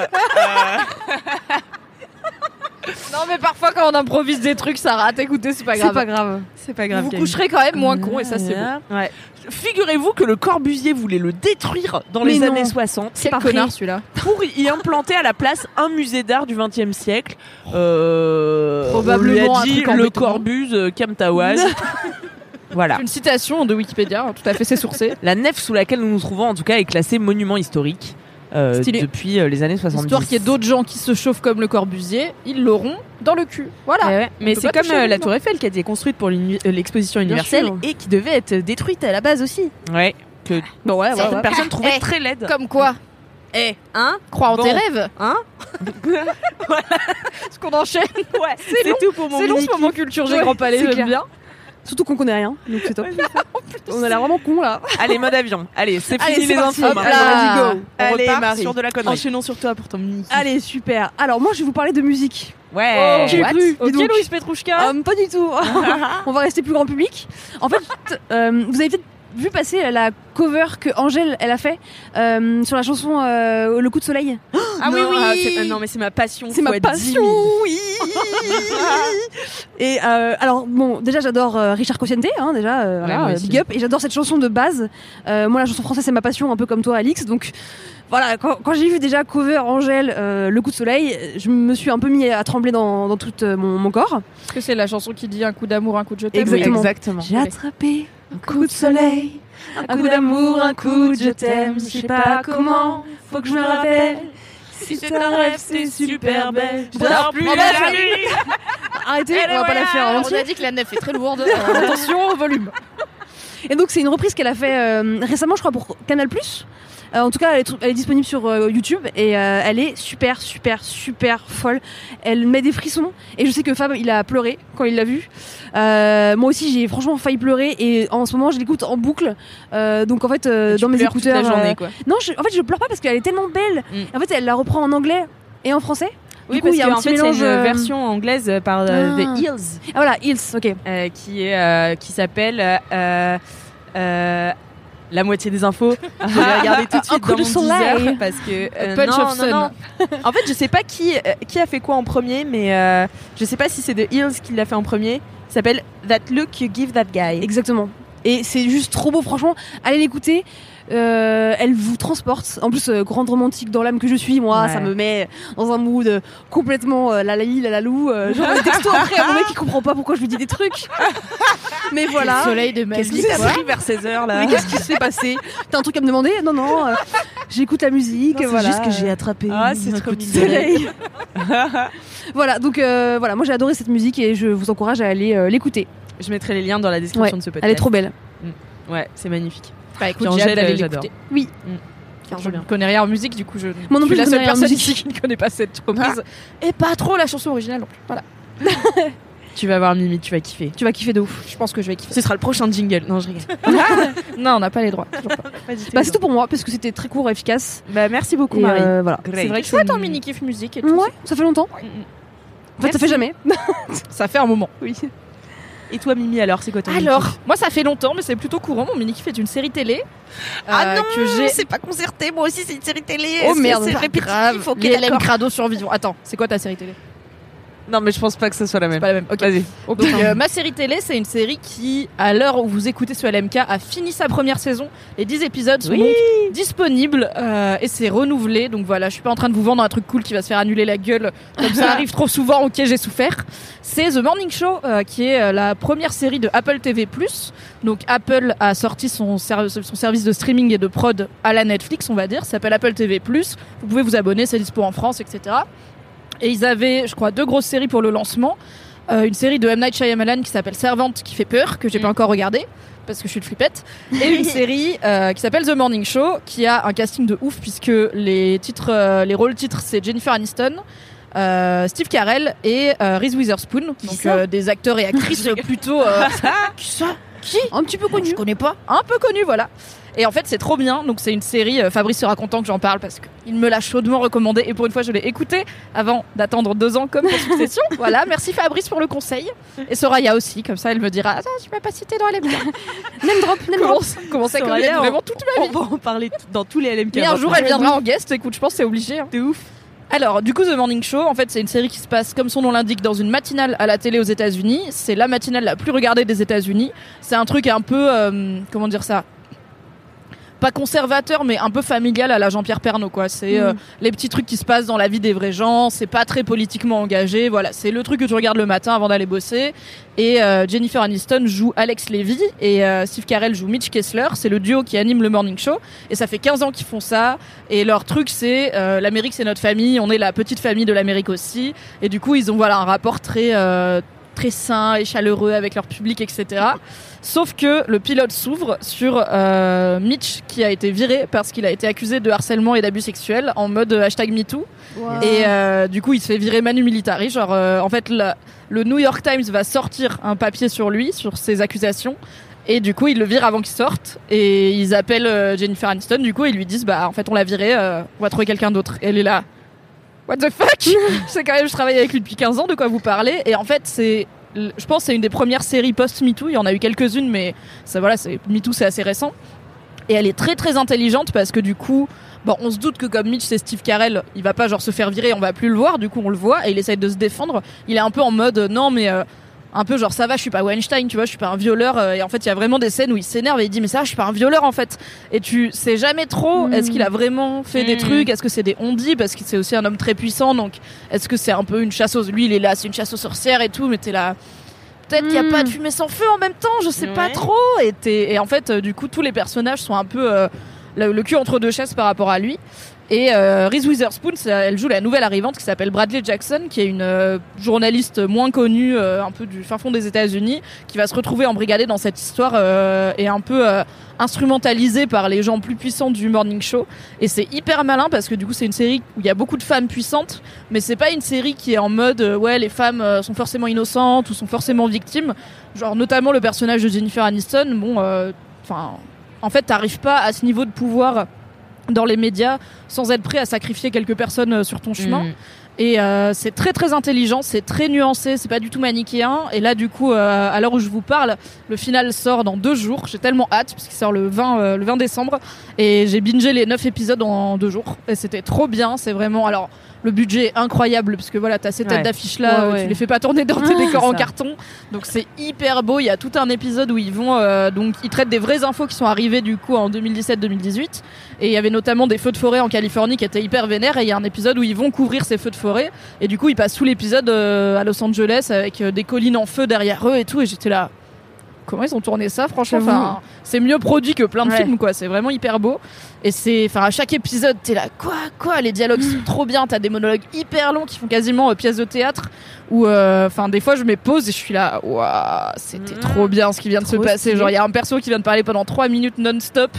Euh, Non, mais parfois quand on improvise des trucs, ça rate. Écoutez, c'est pas C'est grave. pas grave. C'est pas grave. vous Camille. coucherez quand même moins con et ça, c'est beau. Ouais. Figurez-vous que le Corbusier voulait le détruire dans Mais les non. années 60 C'est pas connard celui-là. pour y implanter à la place un musée d'art du XXe siècle. Euh, Probablement on lui a dit le béton. Corbus euh, Camtawaz. [laughs] voilà. Une citation de Wikipédia, tout à fait, c'est sourcé. [laughs] La nef sous laquelle nous nous trouvons, en tout cas, est classée monument historique euh, depuis euh, les années 70. Histoire qu'il y ait d'autres gens qui se chauffent comme le Corbusier, ils l'auront dans le cul. Voilà. Ouais, ouais. Mais c'est comme euh, la. Tour Eiffel qui a été construite pour l'exposition universelle sûr. et qui devait être détruite à la base aussi. Ouais. Que Bon, ouais, certaines ouais. personnes trouvaient Eh, très laide. Comme quoi Eh, hein Crois en Bon. tes rêves Hein [laughs] Est-ce [laughs] qu'on enchaîne Ouais, C'est long. tout pour mon C'est long ce moment culture Ouais, Grand Palais, j'aime bien. Surtout qu'on connaît rien, donc c'est top. [laughs] On a l'air vraiment con là. [laughs] Allez, mode avion. Allez, c'est Allez, fini c'est les infos. Hop là. Go. On Allez, repart Marie. sur de la connerie. Enchaînons sur toi pour ton mini. Allez, super. Alors moi, je vais vous parler de musique. Ouais. J'ai What? cru. Ok. Louise Petrouchka. Euh, pas du tout. [laughs] On va rester plus grand public. En fait, euh, vous avez peut-être vu passer la cover que Angèle elle a fait euh, sur la chanson euh, Le coup de soleil. Ah oui, oui. c'est- euh, non, mais c'est ma passion. C'est ma fois 10 passion, 000. oui. et euh, alors bon, déjà j'adore euh, Richard Cosciente, hein, déjà voilà, big up, et j'adore cette chanson de base. Euh, moi la chanson française c'est ma passion, un peu comme toi Alix, donc voilà. Quand, quand j'ai vu déjà cover Angèle, euh, Le coup de soleil, je me suis un peu mis à trembler dans, dans tout euh, mon, mon corps. Est-ce que c'est la chanson qui dit un coup d'amour, un coup de je t'aime Exactement. Exactement. J'ai attrapé un coup de soleil, un coup d'amour, un coup de je t'aime, je sais pas comment, faut que je me rappelle. Si c'est un rêve, c'est super belle. Je dors plus la nuit. [laughs] Arrêtez, on va pas la faire en On a dit que la nef est très lourde. [laughs] Attention au volume. Et donc c'est une reprise qu'elle a fait euh, récemment, je crois, pour Canal+. En tout cas, elle est, tr- elle est disponible sur euh, YouTube et euh, elle est super, super, super folle. Elle met des frissons et je sais que Fab, il a pleuré quand il l'a vue. Euh, moi aussi, j'ai franchement failli pleurer et en ce moment, je l'écoute en boucle. Euh, donc en fait, euh, dans mes toute écouteurs, la journée, euh, quoi. non, je- en fait, je pleure pas parce qu'elle est tellement belle. Mm. En fait, elle la reprend en anglais et en français. Oui, coup, parce il y a petit fait, c'est mélange, une euh, version anglaise par euh, Ah. The Hills. Ah voilà, Hills, ok. euh, qui est euh, qui s'appelle euh, euh, la moitié des infos. [laughs] Je vais regarder tout de suite dans mon soleil. Parce que euh, punch non, of non, non. En fait, je sais pas qui euh, qui a fait quoi en premier, mais euh, je sais pas si c'est The Hills qui l'a fait en premier. Ça s'appelle That Look You Give That Guy. Exactement. Et c'est juste trop beau, franchement. Allez l'écouter. Euh, elle vous transporte. En plus, euh, grande romantique dans l'âme que je suis, moi, Ouais. ça me met dans un mood euh, complètement la la la la lou. Genre un texto après à mon mec qui comprend pas pourquoi je lui dis des trucs. [laughs] Mais voilà. Le soleil de Qu'est-ce qui quoi. pris vers 16h là Mais qu'est-ce qui s'est passé? T'as un truc à me demander? Non, non. J'écoute la musique. C'est voilà. juste que j'ai attrapé Ah, c'est un trop de soleil. [laughs] voilà, donc voilà, moi j'ai adoré cette musique et je vous encourage à aller l'écouter. Je mettrai les liens dans la description Ouais, de ce podcast. Elle est trop belle. Ouais, c'est magnifique. Bah écoute, j'ai Angèle, hâte d'aller euh, j'adore. l'écouter. Oui. Trop je ne connais rien en musique, du coup je, Moi non je plus, suis la je seule personne ici qui ne connaît pas cette reprise. Et pas trop la chanson originale non plus. Voilà. [laughs] Tu vas voir Mimi, tu vas kiffer. Tu vas kiffer de ouf. Je pense que je vais kiffer. Ce sera le prochain jingle. Non, je rigole. [laughs] Non, on n'a pas les droits. [laughs] Bah, c'est tout pour moi parce que c'était très court et efficace. Bah, merci beaucoup, Et, Marie. euh, voilà. C'est vrai que chouette en mini kiff musique et tout. Ouais, ça fait longtemps. En fait, ça fait jamais. Ça fait un moment. Oui. Et toi, Mimi, alors, c'est quoi ton Alors, mini-kiff moi ça fait longtemps, mais c'est plutôt courant. Mon mini kiff est une série télé. Ah euh, non, que j'ai. c'est pas concerté. Moi aussi, c'est une série télé. Oh, Est-ce que merde. C'est Pas répétitif. grave. Ok, Les LM d'accord. Crado survivants. Attends, c'est quoi ta série télé? Non, mais je pense pas que ce soit la même. pas la même. Ok. Vas-y. Donc euh, ma série télé, c'est une série qui, à l'heure où vous écoutez ce LMK, a fini sa première saison. Les 10 épisodes sont Oui. donc disponibles euh, et c'est renouvelé. Donc voilà, je suis pas en train de vous vendre un truc cool qui va se faire annuler la gueule comme ça [laughs] arrive trop souvent. Ok, j'ai souffert. C'est The Morning Show euh, qui est euh, la première série de Apple TV+. Donc Apple a sorti son, ser- son service de streaming et de prod à la Netflix, on va dire. Ça s'appelle Apple TV+. Vous pouvez vous abonner, c'est dispo en France, etc. Et ils avaient, je crois, deux grosses séries pour le lancement. Euh, une série de M. Night Shyamalan qui s'appelle Servante qui fait peur, que j'ai pas encore regardé parce que je suis une flippette. Et une [laughs] série euh, qui s'appelle The Morning Show qui a un casting de ouf puisque les titres, euh, les rôles titres c'est Jennifer Aniston. euh, Steve Carell et Reese Witherspoon, donc ça euh, des acteurs et actrices [laughs] plutôt. [laughs] qui ça? Qui? Un petit peu connu. je connais pas. Un peu connu, voilà. Et en fait, c'est trop bien. Donc, c'est une série. euh, Fabrice sera content que j'en parle parce qu'il me l'a chaudement recommandé. Et pour une fois, je l'ai écouté avant d'attendre deux ans comme pour Succession. [laughs] voilà. Merci Fabrice pour le conseil. Et Soraya aussi. Comme ça, elle me dira Ah, tu m'as pas cité dans LMK. [laughs] Name drop, name drop. comment ça Soraya, connaît on- vraiment toute ma On vie va en parler dans tous les LMK. Mais un jour, elle viendra en guest. Écoute, je pense que c'est obligé. hein. De ouf. Alors, du coup, The Morning Show, en fait, c'est une série qui se passe, comme son nom l'indique, dans une matinale à la télé aux États-Unis. C'est la matinale la plus regardée des États-Unis. C'est un truc un peu, euh, comment dire ça? Pas conservateur mais un peu familial à la Jean-Pierre Pernaut quoi. C'est euh, les petits trucs qui se passent dans la vie des vrais gens c'est pas très politiquement engagé voilà. C'est le truc que tu regardes le matin avant d'aller bosser. Et euh, Jennifer Aniston joue Alex Levy et euh, Steve Carell joue Mitch Kessler. C'est le duo qui anime le morning show. Et ça fait 15 ans qu'ils font ça. Et leur truc c'est euh, l'Amérique c'est notre famille. On est la petite famille de l'Amérique aussi. Et du coup ils ont voilà un rapport très euh, très sain et chaleureux avec leur public etc Sauf que le pilote s'ouvre sur euh, Mitch qui a été viré parce qu'il a été accusé de harcèlement et d'abus sexuels en mode euh, hashtag MeToo. Et euh, du coup, il se fait virer Manu Militari. Genre, euh, en fait, la- le New York Times va sortir un papier sur lui, sur ses accusations. Et du coup, ils le virent avant qu'il sorte. Et ils appellent Jennifer Aniston. Du coup, ils lui disent, bah, en fait, on l'a viré, on va trouver quelqu'un d'autre. Elle est là. What the fuck? [laughs] C'est quand même, je travaille avec lui depuis 15 ans, de quoi vous parlez? Et en fait, c'est je pense c'est une des premières séries post-MeToo. Il y en a eu quelques-unes, mais ça, voilà, MeToo, c'est assez récent. Et elle est très très intelligente parce que du coup, bon, on se doute que comme Mitch, c'est Steve Carell, il va pas genre se faire virer, on va plus le voir. Du coup, on le voit et il essaye de se défendre. Il est un peu en mode non, mais euh, un peu genre ça va, je suis pas Weinstein, tu vois, je suis pas un violeur. euh, Et en fait, il y a vraiment des scènes où il s'énerve et il dit mais ça, va, je suis pas un violeur en fait. Et tu sais jamais trop. Est-ce qu'il a vraiment fait des Mm. trucs Est-ce que c'est des on-dit parce que c'est aussi un homme très puissant, donc est-ce que c'est un peu une chasse aux lui, il est là, c'est une chasse aux sorcières et tout, mais t'es là. Peut-être qu'il n'y a Mm. pas de fumée sans feu en même temps, je sais pas trop. Et, et en fait, euh, du coup, tous les personnages sont un peu euh, le, le cul entre deux chaises par rapport à lui. Et euh, Reese Witherspoon, elle joue la nouvelle arrivante qui s'appelle Bradley Jackson, qui est une euh, journaliste moins connue, euh, un peu du fin fond des États-Unis, qui va se retrouver embrigadée dans cette histoire euh, et un peu instrumentalisée par les gens plus puissants du morning show. Et c'est hyper malin parce que du coup, c'est une série où il y a beaucoup de femmes puissantes, mais c'est pas une série qui est en mode ouais, les femmes sont forcément innocentes ou sont forcément victimes. Genre notamment le personnage de Jennifer Aniston, bon, enfin, en fait, t'arrives pas à ce niveau de pouvoir dans les médias sans être prêt à sacrifier quelques personnes euh, sur ton chemin. Mm. Et euh, c'est très très intelligent, c'est très nuancé, c'est pas du tout manichéen. Et là, du coup, euh, à l'heure où je vous parle, le final sort dans deux jours. J'ai tellement hâte parce qu'il sort le 20, euh, le 20 décembre. Et j'ai bingé les neuf épisodes en deux jours. Et c'était trop bien. C'est vraiment. Alors, le budget est incroyable parce que voilà, t'as ces têtes Ouais. d'affiches là, Ouais, ouais. tu les fais pas tourner dans tes Ah, décors en carton. Donc c'est hyper beau. Il y a tout un épisode où ils vont donc ils traitent des vraies infos qui sont arrivées du coup en 2017-2018. Et il y avait notamment des feux de forêt en Californie qui étaient hyper vénères. Et il y a un épisode où ils vont couvrir ces feux de forêt. Et du coup ils passent tout l'épisode euh, à Los Angeles avec euh, des collines en feu derrière eux et tout. Et j'étais là. Comment ils ont tourné ça, franchement enfin, C'est mieux produit que plein de Ouais. films, quoi. C'est vraiment hyper beau. Et c'est, enfin, à chaque épisode, t'es là, quoi, quoi Les dialogues sont trop bien. T'as des monologues hyper longs qui font quasiment euh, pièce de théâtre. Ou, euh, enfin, des fois, je me pose et je suis là, waouh, c'était Mhm. trop bien ce qui vient de se passer. stylé. Genre, il y a un perso qui vient de parler pendant 3 minutes non-stop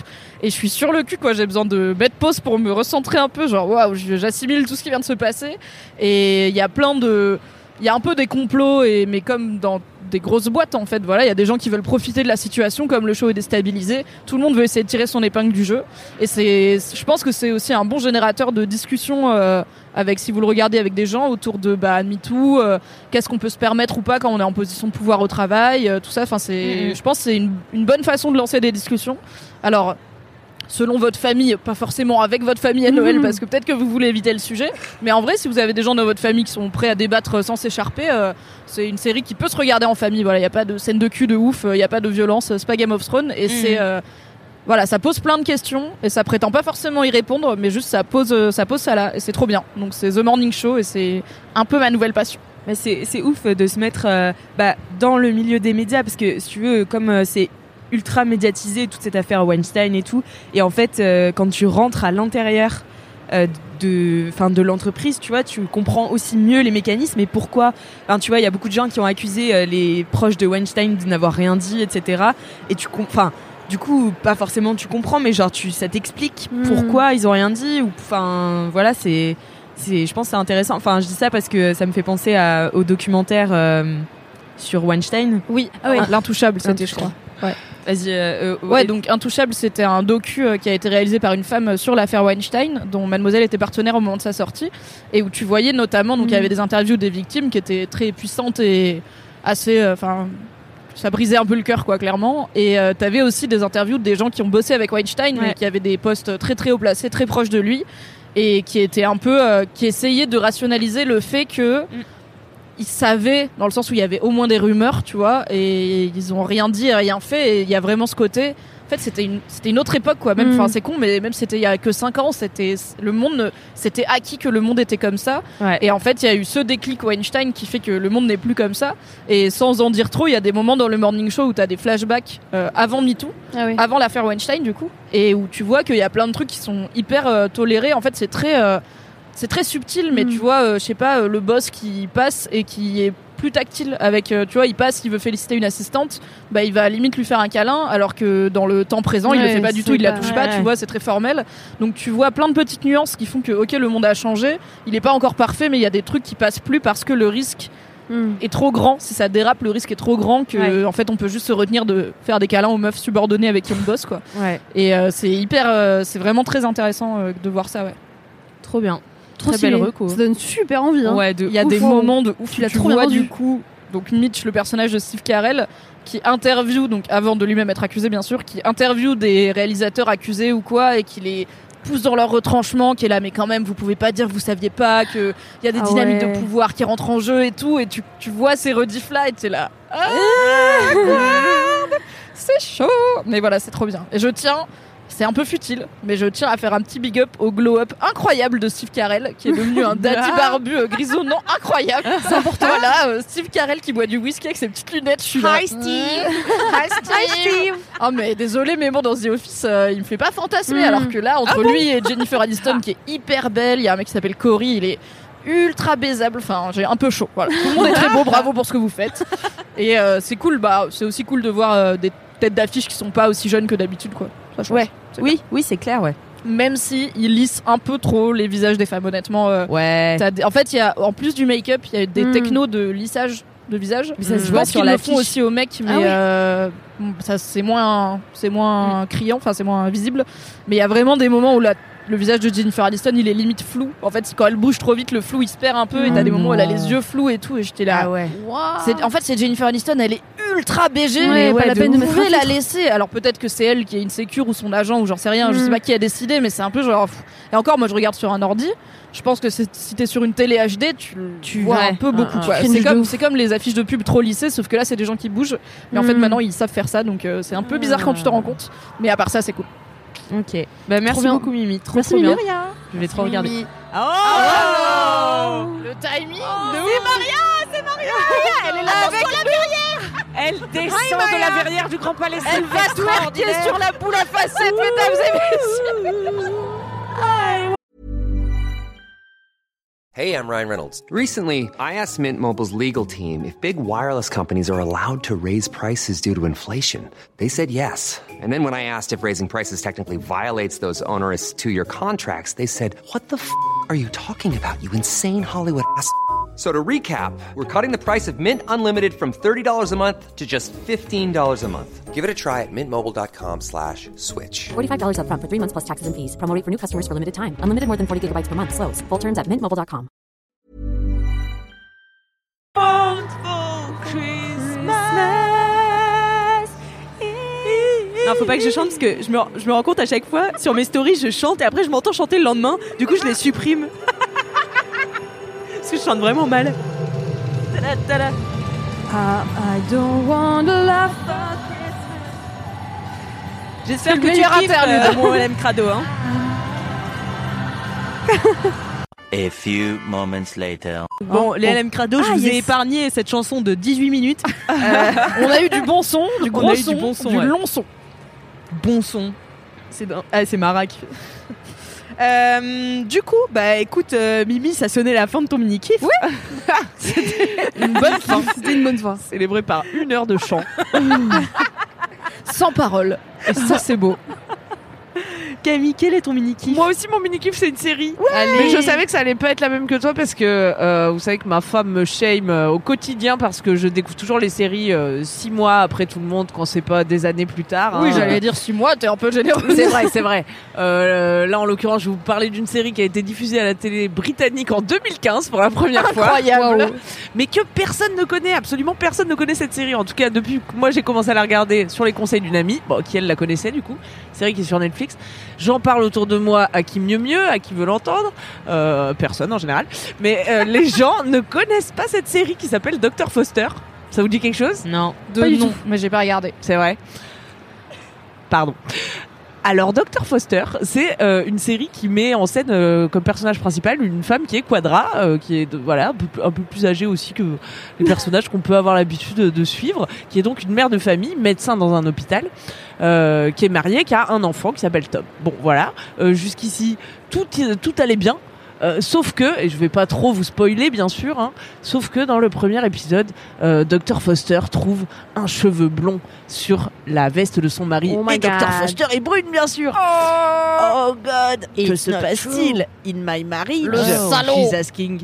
et je suis sur le cul, quoi. J'ai besoin de mettre pause pour me recentrer un peu. Genre, waouh, j'assimile tout ce qui vient de se passer. Et il y a plein de, il y a un peu des complots et mais comme dans des grosses boîtes en fait. Voilà il y a des gens qui veulent profiter de la situation comme le show est déstabilisé. Tout le monde veut essayer de tirer son épingle du jeu. Et c'est je pense que c'est aussi un bon générateur de discussion euh, avec si vous le regardez avec des gens autour de bah MeToo euh, qu'est-ce qu'on peut se permettre ou pas quand on est en position de pouvoir au travail euh, tout ça. Enfin c'est Mhm. je pense que c'est une, une bonne façon de lancer des discussions. Alors selon votre famille, pas forcément avec votre famille à Noël, Mhm. parce que peut-être que vous voulez éviter le sujet. Mais en vrai, si vous avez des gens dans votre famille qui sont prêts à débattre sans s'écharper, euh, c'est une série qui peut se regarder en famille. Voilà, il y a pas de scène de cul de ouf, il y a pas de violence, c'est pas Game of Thrones, et c'est euh, voilà, ça pose plein de questions et ça prétend pas forcément y répondre, mais juste ça pose, euh, ça pose ça là, et c'est trop bien. Donc c'est The Morning Show et c'est un peu ma nouvelle passion. Mais c'est c'est ouf de se mettre euh, bah, dans le milieu des médias parce que si tu veux, comme euh, c'est ultra médiatisé toute cette affaire Weinstein et tout, et en fait euh, quand tu rentres à l'intérieur euh, de, enfin de l'entreprise, tu vois, tu comprends aussi mieux les mécanismes et pourquoi. Enfin, tu vois, il y a beaucoup de gens qui ont accusé euh, les proches de Weinstein de n'avoir rien dit, etc. Et tu, com- enfin. Du coup, pas forcément tu comprends, mais genre tu, ça t'explique Mm. pourquoi ils ont rien dit ou enfin voilà c'est c'est je pense que c'est intéressant enfin je dis ça parce que ça me fait penser à, au documentaire sur Weinstein Oui, Ah oui. l'intouchable, c'était je crois. Vas-y euh, euh, Ouais, donc Intouchable, c'était un docu euh, qui a été réalisé par une femme euh, sur l'affaire Weinstein, dont Mademoiselle était partenaire au moment de sa sortie, et où tu voyais notamment, donc il y avait des interviews des victimes qui étaient très puissantes et assez, euh, enfin. ça brisait un peu le cœur, quoi, clairement. Et euh, t'avais aussi des interviews des gens qui ont bossé avec Weinstein, mais Ouais. qui avaient des postes très très haut placés, très proches de lui, et qui étaient un peu, euh, qui essayaient de rationaliser le fait que ils savaient, dans le sens où il y avait au moins des rumeurs, tu vois, et ils ont rien dit, rien fait, et il y a vraiment ce côté. En fait, c'était une, c'était une autre époque, quoi. Même, Mm. enfin, c'est con, mais même c'était il y a que 5 ans, c'était le monde, c'était acquis que le monde était comme ça. Ouais. Et en fait, il y a eu ce déclic Weinstein qui fait que le monde n'est plus comme ça. Et sans en dire trop, il y a des moments dans le morning show où tu as des flashbacks euh, avant MeToo, Ah oui. avant l'affaire Weinstein, du coup, et où tu vois qu'il y a plein de trucs qui sont hyper euh, tolérés. En fait, c'est très, euh, c'est très subtil, mais Mm. tu vois, euh, je sais pas, euh, le boss qui passe et qui est plus tactile avec, euh, tu vois, il passe, il veut féliciter une assistante, bah il va limite lui faire un câlin, alors que dans le temps présent, il le fait pas du tout, il la touche ouais, pas, ouais. tu vois, c'est très formel. Donc tu vois plein de petites nuances qui font que, ok, le monde a changé, il est pas encore parfait, mais il y a des trucs qui passent plus parce que le risque Mm. est trop grand. Si ça dérape, le risque est trop grand que, Ouais. en fait, on peut juste se retenir de faire des câlins aux meufs subordonnées avec qui on bosse, quoi. ouais Et euh, c'est hyper, euh, c'est vraiment très intéressant euh, de voir ça, ouais. trop bien Trop Très belle stylé. reco. Ça donne super envie. Hein. ouais de Il y a ouf. des moments de ouf. Tu tu vois du coup donc Mitch, le personnage de Steve Carell, qui interview, donc avant de lui-même être accusé bien sûr, qui interview des réalisateurs accusés ou quoi, et qui les pousse dans leur retranchement, qui est là, mais quand même, vous pouvez pas dire que vous saviez pas, qu'il y a des Ah dynamiques ouais. de pouvoir qui rentrent en jeu et tout, et tu, tu vois ces rediffs là, et t'es là. [laughs] Ah, c'est chaud Mais voilà, c'est trop bien. Et je tiens, c'est un peu futile, mais je tiens à faire un petit big up au glow-up incroyable de Steve Carell, qui est devenu un [laughs] daddy barbu euh, grisonnant incroyable. [laughs] C'est important. Voilà, euh, Steve Carell qui boit du whisky avec ses petites lunettes. Je suis là. Hi, Steve. Hi Steve. Oh mais désolé, mais bon dans The Office, euh, il me fait pas fantasmer. Mm. Alors que là, entre lui et Jennifer Aniston, qui est hyper belle, il y a un mec qui s'appelle Cory, il est ultra baisable. Enfin, j'ai un peu chaud. Voilà, tout le monde est très beau. Bravo pour ce que vous faites. Et euh, c'est cool. Bah, c'est aussi cool de voir euh, des têtes d'affiche qui sont pas aussi jeunes que d'habitude, quoi. Ça change. Ouais. Oui, oui, c'est clair, ouais. Même si ils lissent un peu trop les visages des femmes, honnêtement. euh, Ouais. des- En fait, il y a en plus du make-up, il y a des Mm. technos de lissage de visage. Mais ça se voit sur qu'ils le font aussi aux mecs, mais Ah euh, ça c'est moins, c'est moins criant, enfin c'est moins visible. Mais il y a vraiment des moments où la- le visage de Jennifer Aniston il est limite flou. En fait, quand elle bouge trop vite, le flou il se perd un peu et t'as des moments où elle a les yeux flous et tout. Et j'étais là. Ah ouais. C'est- En fait, c'est Jennifer Aniston, elle est ultra BG. Ouais, mais pas la peine de vous pouvez la laisser. Alors peut-être que c'est elle qui est une sécure ou son agent ou j'en sais rien. Je Mm. sais pas qui a décidé, mais c'est un peu genre. Et encore, moi je regarde sur un ordi. Je pense que si t'es sur une télé HD, tu, tu vois Ouais. un peu beaucoup. Ah, cringe C'est comme, les affiches de pub trop lissées, sauf que là c'est des gens qui bougent. Mais en fait Mm. maintenant ils savent faire ça, donc euh, c'est un peu bizarre quand tu te rends compte. Mais à part ça, c'est cool. Ok. Bah, merci beaucoup, Mimi. Trop, Merci, trop bien. Je vais trop regarder. Mimi. Oh, Le timing Oh, c'est. Maria, c'est Maria. [laughs] Elle est là avec la verrière. Elle descend de la verrière du Grand Palais. Elle va twerker sur la boule à facettes, mesdames et messieurs. Hey, I'm Ryan Reynolds. Recently, I asked Mint Mobile's legal team if big wireless companies are allowed to raise prices due to inflation. They said yes. And then when I asked if raising prices technically violates those onerous two year contracts, they said, What the f are you talking about, you insane Hollywood ass? F- So to recap, we're cutting the price of Mint Unlimited from $30 a month to just $15 a month. Give it a try at mintmobile.com slash switch. $45 upfront for three months plus taxes and fees. Promo for new customers for limited time. Unlimited more than 40 gigabytes per month. Slows. Full terms at mintmobile.com. Non, faut pas que je chante parce que je me, je me rends compte à chaque fois sur mes stories, je chante et après je m'entends chanter le lendemain. Du coup, je les supprime. [laughs] que je chante vraiment mal. Tada, tada. I don't want to laugh. J'espère que tu interlude. euh, mon LM Crado. Hein. [laughs] A few moments later. Bon, les LM Crado, je Ah, vous ai épargné cette chanson de 18 minutes. [laughs] Euh, On a eu du bon son, du On gros a eu du son, bon son, du ouais. long son. bon son. C'est ah, c'est Mara qui fait. Euh, du coup, bah écoute, euh, Mimi, ça sonnait la fin de ton mini kiff. Oui. [laughs] Une bonne fin. C'était une bonne fin. Célébré par une heure de chant. [laughs] Sans parole. Et ça, c'est beau. [laughs] Camille, quel est ton mini kiff Moi aussi, mon mini-kiff, c'est une série. Allez. Mais je savais que ça allait pas être la même que toi parce que euh, vous savez que ma femme me shame euh, au quotidien parce que je découvre toujours les séries euh, six mois après tout le monde quand c'est pas des années plus tard. Oui, hein. j'allais dire six mois, t'es un peu généreux. C'est vrai, c'est vrai. Euh, là, en l'occurrence, je vais vous parler d'une série qui a été diffusée à la télé britannique en 2015 pour la première fois. Incroyable. Mais que personne ne connaît, absolument personne ne connaît cette série. En tout cas, depuis que moi j'ai commencé à la regarder sur les conseils d'une amie, bon, qui elle la connaissait du coup, série qui est sur Netflix. J'en parle autour de moi à qui mieux mieux, à qui veut l'entendre, euh, personne en général. Mais euh, [laughs] les gens ne connaissent pas cette série qui s'appelle Dr Foster. Ça vous dit quelque chose? Non. De Pas du nom, tout. mais j'ai pas regardé. c'est vrai. Pardon. Alors, Dr Foster, c'est euh, une série qui met en scène euh, comme personnage principal une femme qui est Quadra, euh, qui est voilà un peu, plus âgée aussi que les personnages qu'on peut avoir l'habitude de, suivre, qui est donc une mère de famille, médecin dans un hôpital, euh, qui est mariée, qui a un enfant qui s'appelle Tom. Bon, voilà. Jusqu'ici, tout allait bien. Euh, sauf que, et je vais pas trop vous spoiler bien sûr, hein, sauf que dans le premier épisode, euh, Dr Foster trouve un cheveu blond sur la veste de son mari. Oh my et Dr God. Foster est brune bien sûr. Oh, God, que se passe-t-il in my marriage? Le salaud. She's asking.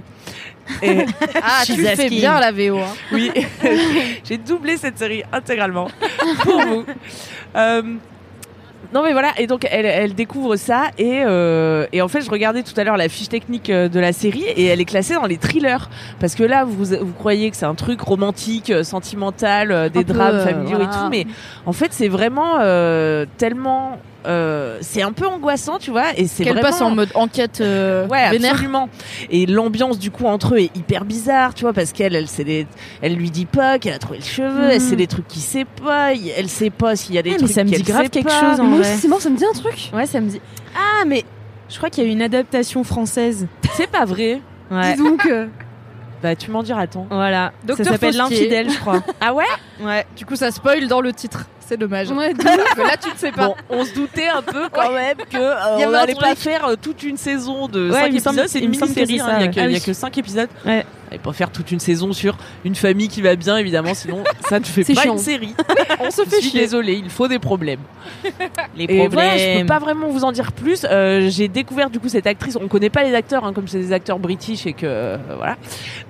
Et- [laughs] Ah, tu fais asking. bien la VO. Hein. oui, [laughs] j'ai doublé cette série intégralement pour vous. [laughs] Euh, Non mais voilà, et donc elle, elle découvre ça et, euh, et en fait je regardais tout à l'heure la fiche technique euh, de la série et elle est classée dans les thrillers parce que là vous, vous croyez que c'est un truc romantique, euh, sentimental, euh, des Un drames familiaux voilà. et tout, mais en fait c'est vraiment euh, tellement... euh, c'est un peu angoissant tu vois et c'est Qu'elle vraiment... passe en mode enquête euh, Ouais, vénère. absolument. Et l'ambiance du coup entre eux est hyper bizarre, tu vois, parce qu'elle, elle, sait des- elle lui dit pas qu'elle a trouvé le cheveu, elle sait des trucs qu'il sait pas, elle sait pas s'il y a des Ah, mais trucs ça me dit grave quelque pas. chose, en Moi vrai. aussi, c'est mort, ça me dit un truc. Ouais, ça me dit. Ah, mais je crois qu'il y a eu une adaptation française. [laughs] C'est pas vrai. Ouais. Dis donc. euh, [laughs] Bah tu m'en diras tant. Voilà. Docteur ça s'appelle l'infidèle, je crois. [laughs] Ah ouais? Ouais. Du coup, ça spoil dans le titre. C'est dommage. Ouais, [laughs] là, tu ne sais pas. Bon, on se doutait un peu quand même que [laughs] euh, on n'allait pas faire euh, toute une saison de Ouais, 5 il me semble- épisodes, c'est une mini-série, hein, il y a ça, que- ouais. il y a Ah oui. que 5 épisodes. Et pas faire toute une saison sur une famille qui va bien évidemment, sinon ça ne fait C'est pas chiant. une série. [laughs] On se Je fait suis chier. désolée, il faut des problèmes. Les Et voilà, je peux pas vraiment vous en dire plus. Euh, j'ai découvert du coup cette actrice. On connaît pas les acteurs, hein, comme c'est des acteurs british et que euh, voilà.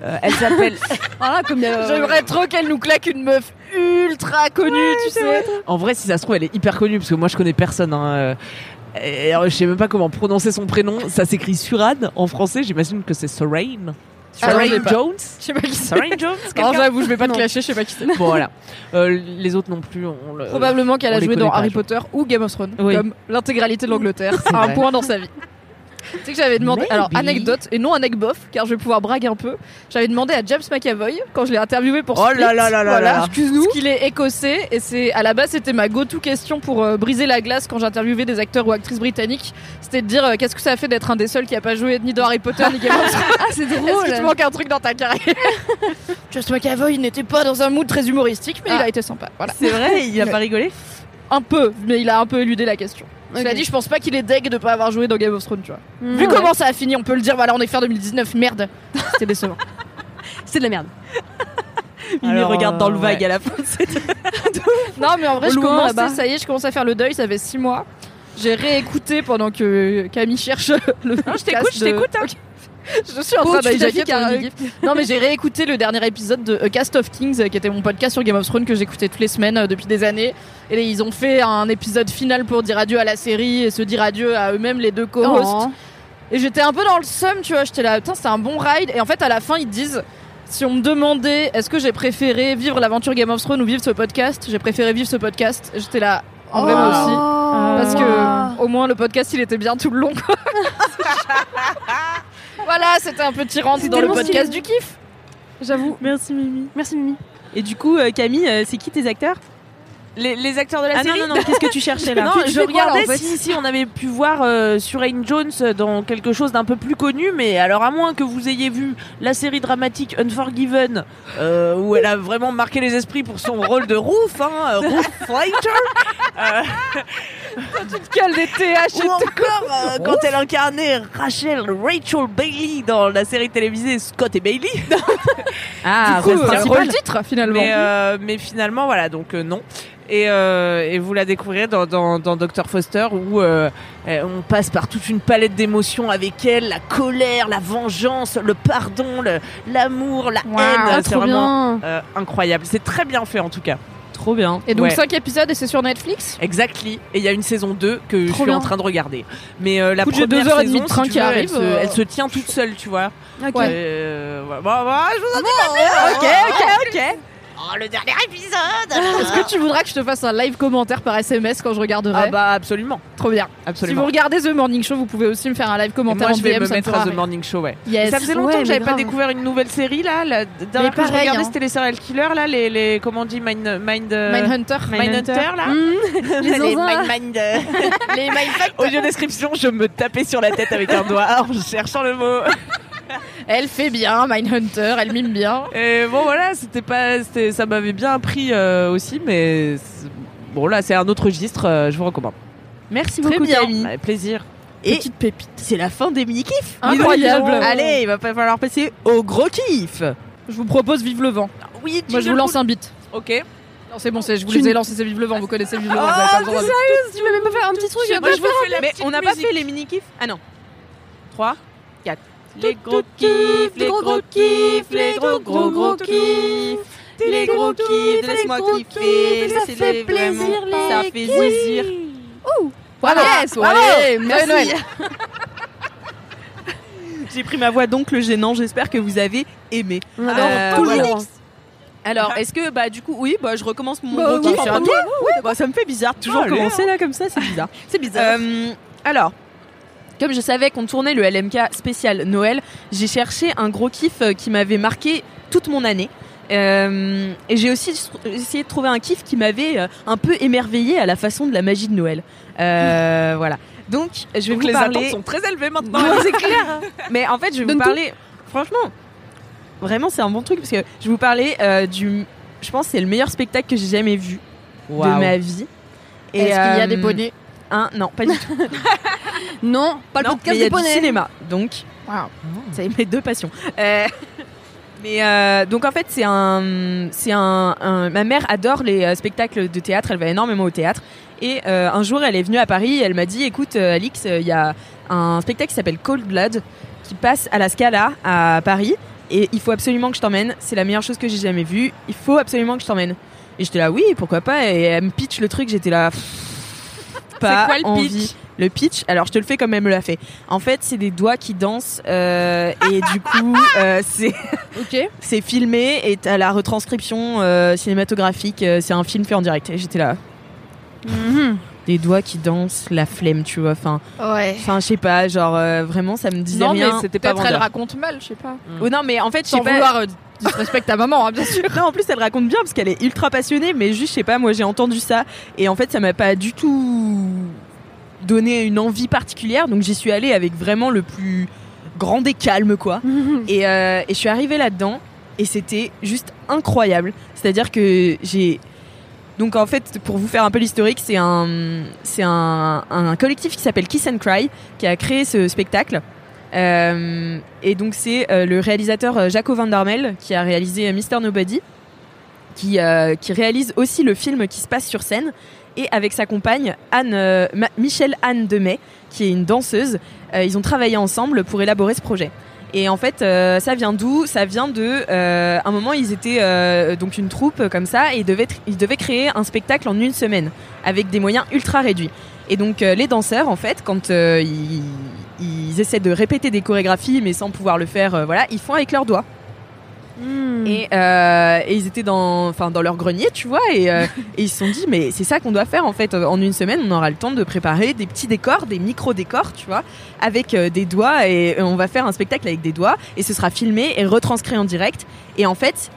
Euh, elle s'appelle. Voilà, [laughs] comme euh, J'aimerais trop qu'elle nous claque une meuf ultra connue, tu sais. en vrai, si ça se trouve, elle est hyper connue parce que moi je connais personne. Hein. Euh, et, je sais même pas comment prononcer son prénom. Ça s'écrit Surad en français. J'imagine que c'est Sorain. Ah pas. Jones. Je sais pas qui c'est. Sorain Jones. [laughs] Non, j'avoue, je vais pas te clasher, je sais pas qui c'est. Bon voilà. [laughs] Euh, les autres non plus. On le- Probablement qu'elle on a les joué connaît dans pas, Harry je- Potter ou Game of Thrones, Oui. comme l'intégralité de l'Angleterre, à un vrai. point dans sa vie. Tu sais que j'avais demandé, Maybe. alors anecdote et non anecbof, car je vais pouvoir braguer un peu. J'avais demandé à James McAvoy quand je l'ai interviewé pour Oh là là là là voilà, là. excuse-nous, qu'il est écossais et c'est à la base c'était ma go-to question pour euh, briser la glace quand j'interviewais des acteurs ou actrices britanniques, c'était de dire euh, qu'est-ce que ça fait d'être un des seuls qui a pas joué ni dans Harry Potter ni Game of [laughs] Thrones. Ah, c'est Est-ce drôle. que tu manques un truc dans ta carrière? [laughs] James McAvoy n'était pas dans un mood très humoristique, mais il Ah. a été sympa. Voilà. C'est vrai, il a [laughs] pas rigolé? Un peu, mais il a un peu éludé la question. Cela Ok. dit, je pense pas qu'il est deg de pas avoir joué dans Game of Thrones, tu vois. Mm. Vu Ouais. comment ça a fini, on peut le dire, voilà, on est fin 2019, merde. C'était décevant. [laughs] C'est de la merde. [laughs] Il Alors, regarde dans le vague ouais. à la fin. c'est- [laughs] non, mais en vrai, je commence, ça y est, je commence à faire le deuil, ça fait 6 mois. J'ai réécouté pendant que Camille cherche le. Non, je t'écoute, je t'écoute. hein. Je suis en train d'hijacker ton. Non, mais j'ai réécouté le dernier épisode de A Cast of Kings, euh, qui était mon podcast sur Game of Thrones que j'écoutais toutes les semaines euh, depuis des années. Et ils ont fait un épisode final pour dire adieu à la série et se dire adieu à eux-mêmes, les deux co-hosts. Oh. Et j'étais un peu dans le seum, tu vois. J'étais là, putain, c'était un bon ride. Et en fait, à la fin, ils disent. Si on me demandait est-ce que j'ai préféré vivre l'aventure Game of Thrones ou vivre ce podcast, j'ai préféré vivre ce podcast. J'étais là, en vrai, moi aussi. Parce que au moins le podcast il était bien tout le long. [laughs] voilà, c'était un petit rente C'est dans le podcast stylé. du kiff. J'avoue. Merci Mimi. Merci Mimi. Et du coup, euh, Camille, euh, c'est qui tes acteurs? Les, les acteurs de la Ah non, série. non, non, [laughs] qu'est-ce que tu cherchais là Non, Tu je fais quoi, là, regardais en fait si, si on avait pu voir euh, Surain Jones dans quelque chose d'un peu plus connu, mais alors à moins que vous ayez vu la série dramatique Unforgiven, euh, où elle a vraiment marqué les esprits pour son rôle de Ruth, hein, euh, Ruth [laughs] Fighter, euh, Quel des TH ou encore euh, quand elle incarnait Rachel Rachel Bailey dans la série télévisée Scott et Bailey. [laughs] Ah, Du coup, rôle titre finalement. Mais, euh, mais finalement, voilà, donc euh, non. Et, euh, et vous la découvrirez dans, dans, dans Dr. Foster où euh, euh, on passe par toute une palette d'émotions avec elle, la colère, la vengeance, le pardon, l'amour, la Wow. haine. Ah, C'est vraiment bien. euh, incroyable. C'est très bien fait en tout cas. Trop bien. Et donc ouais. 5 épisodes et c'est sur Netflix? Exactly. Et il y a une saison 2 que je suis bien. en train de regarder. Mais euh, la Écoute, première deux heures saison, de train si tu qui veux, arrive, elle, se, euh. elle se tient toute seule, tu vois. Ok. Euh, ouais, bah, bah, je vous en dis pas plus. Ok, ok, ok. Oh, le dernier épisode Est-ce que tu voudras que je te fasse un live commentaire par SMS quand je regarderai Ah bah absolument, Trop bien. Si absolument. vous regardez The Morning Show, vous pouvez aussi me faire un live Et commentaire moi, en je vais DM, me ça mettre fera à The. Morning Show, ouais. Yes. Ça faisait longtemps Ouais, que j'avais pas découvert une nouvelle série là. La dernière fois que je regardais, hein. c'était les serial killers là, les, les comment on dit, Mind, Mind, euh, Mindhunter. Mindhunter là. [laughs] Mmh, les les zinzins. Mind, Mind. euh, [laughs] Les Mindfuck. Audio description, je me tapais sur la tête avec un doigt en cherchant le mot. [laughs] Elle fait bien, Mindhunter, elle mime bien. Et bon voilà, c'était pas, c'était- ça m'avait bien appris euh, aussi, mais bon là c'est un autre registre, euh, je vous recommande. Merci Très beaucoup bien. Camille. Avec plaisir. Et Petite pépite. c'est la fin des mini-kifs. Incroyable. Allez, il va pas falloir passer au gros kiff. Je vous propose Vive le vent. Oui, Moi, je vous lance un beat. Ok. Non, c'est bon, c'est, je vous Tu les ai lancés, c'est Vive le vent, vous connaissez Vive le vent. Ah, vous avez pas besoin de- sérieuse Tu veux même pas faire un petit truc Moi, je vous fais la Mais petite on n'a pas musique. fait les mini-kifs Ah non. 3, 4. Les gros kiffs, les gros kiffs, les gros gros gros kiffs. Les gros kiffs, laisse-moi kiffer, ça c'est fait les- plaisir, ça fait ouais, Joyeux merci. Noël. [laughs] J'ai pris ma voix donc le gênant. J'espère que vous avez aimé. Euh, voilà. Alors, est-ce que bah du coup, oui, bah je recommence mon Bah gros oui, toi, Oui, bah, ça me fait bizarre toujours Allez, commencer là comme ça, c'est bizarre. C'est bizarre. Euh, alors, comme je savais qu'on tournait le LMK spécial Noël, j'ai cherché un gros kiff euh, qui m'avait marqué toute mon année. Euh, et j'ai aussi essayé de trouver un kiff qui m'avait euh, un peu émerveillé à la façon de la magie de Noël. Euh, [laughs] voilà. Donc, je vais Donc vous les parler. attentes sont très élevées [laughs] maintenant. c'est clair. [laughs] Mais en fait, je vais Donne vous tout. parler. Franchement, vraiment, c'est un bon truc parce que je vais vous parler euh, du. Je pense que c'est le meilleur spectacle que j'ai jamais vu de ma vie. Est-ce qu'il y a des poneys? Un- Non, pas du tout. Non, pas le Non, mais podcast y a des du poneys. cinéma, donc c'est mes deux passions. Euh, mais euh, donc en fait c'est un, c'est un, un- ma mère adore les euh, spectacles de théâtre, elle va énormément au théâtre. Et euh, un jour elle est venue à Paris, elle m'a dit écoute Alix, il y a un spectacle qui s'appelle Cold Blood qui passe à la Scala à Paris et il faut absolument que je t'emmène. C'est la meilleure chose que j'ai jamais vue. Il faut absolument que je t'emmène. Et j'étais là oui pourquoi pas? Et elle me pitch le truc, j'étais là. Pas quoi le pitch? envie. Le pitch, alors je te le fais comme elle me l'a fait. En fait, c'est des doigts qui dansent euh, et du coup, [laughs] euh, c'est Ok. c'est filmé et t'as la retranscription euh, cinématographique. euh, c'est un film fait en direct. Et j'étais là, Mhm. des doigts qui dansent, la flemme, tu vois. Enfin, Ouais. enfin, je sais pas, genre euh, vraiment, ça me disait Non, mais rien. c'était pas Peut-être elle raconte mal, je sais pas. Oh, non, mais en fait, je sais Sans pas. vouloir euh, disrespect ta maman, hein, bien [laughs] sûr. Non, en plus, elle raconte bien parce qu'elle est ultra passionnée, mais juste, je sais pas, moi j'ai entendu ça et en fait, ça m'a pas du tout donné une envie particulière, donc j'y suis allée avec vraiment le plus grand des calmes, quoi. [laughs] Et, euh, et je suis arrivée là-dedans et c'était juste incroyable. C'est-à-dire que j'ai. Donc en fait, pour vous faire un peu l'historique, c'est un, c'est un, un collectif qui s'appelle Kiss and Cry qui a créé ce spectacle. Euh, et donc c'est euh, le réalisateur Jaco Van Darmel qui a réalisé Mister Nobody, qui, euh, qui réalise aussi le film qui se passe sur scène, et avec sa compagne Anne, euh, Michelle Anne Demet, qui est une danseuse. Euh, ils ont travaillé ensemble pour élaborer ce projet. Et en fait, euh, ça vient d'où? Ça vient de. euh, un moment, ils étaient donc une troupe comme ça, et ils devaient, ils devaient créer un spectacle en une semaine, avec des moyens ultra réduits. Et donc, les danseurs, en fait, quand ils, ils essaient de répéter des chorégraphies, mais sans pouvoir le faire, voilà, ils font avec leurs doigts. Et, euh, et ils étaient dans, enfin, dans leur grenier, tu vois, et, euh, et ils se sont dit, mais c'est ça qu'on doit faire en fait. En une semaine, on aura le temps de préparer des petits décors, des micro-décors, tu vois, avec euh, des doigts, et on va faire un spectacle avec des doigts, et ce sera filmé et retranscrit en direct. Et en fait,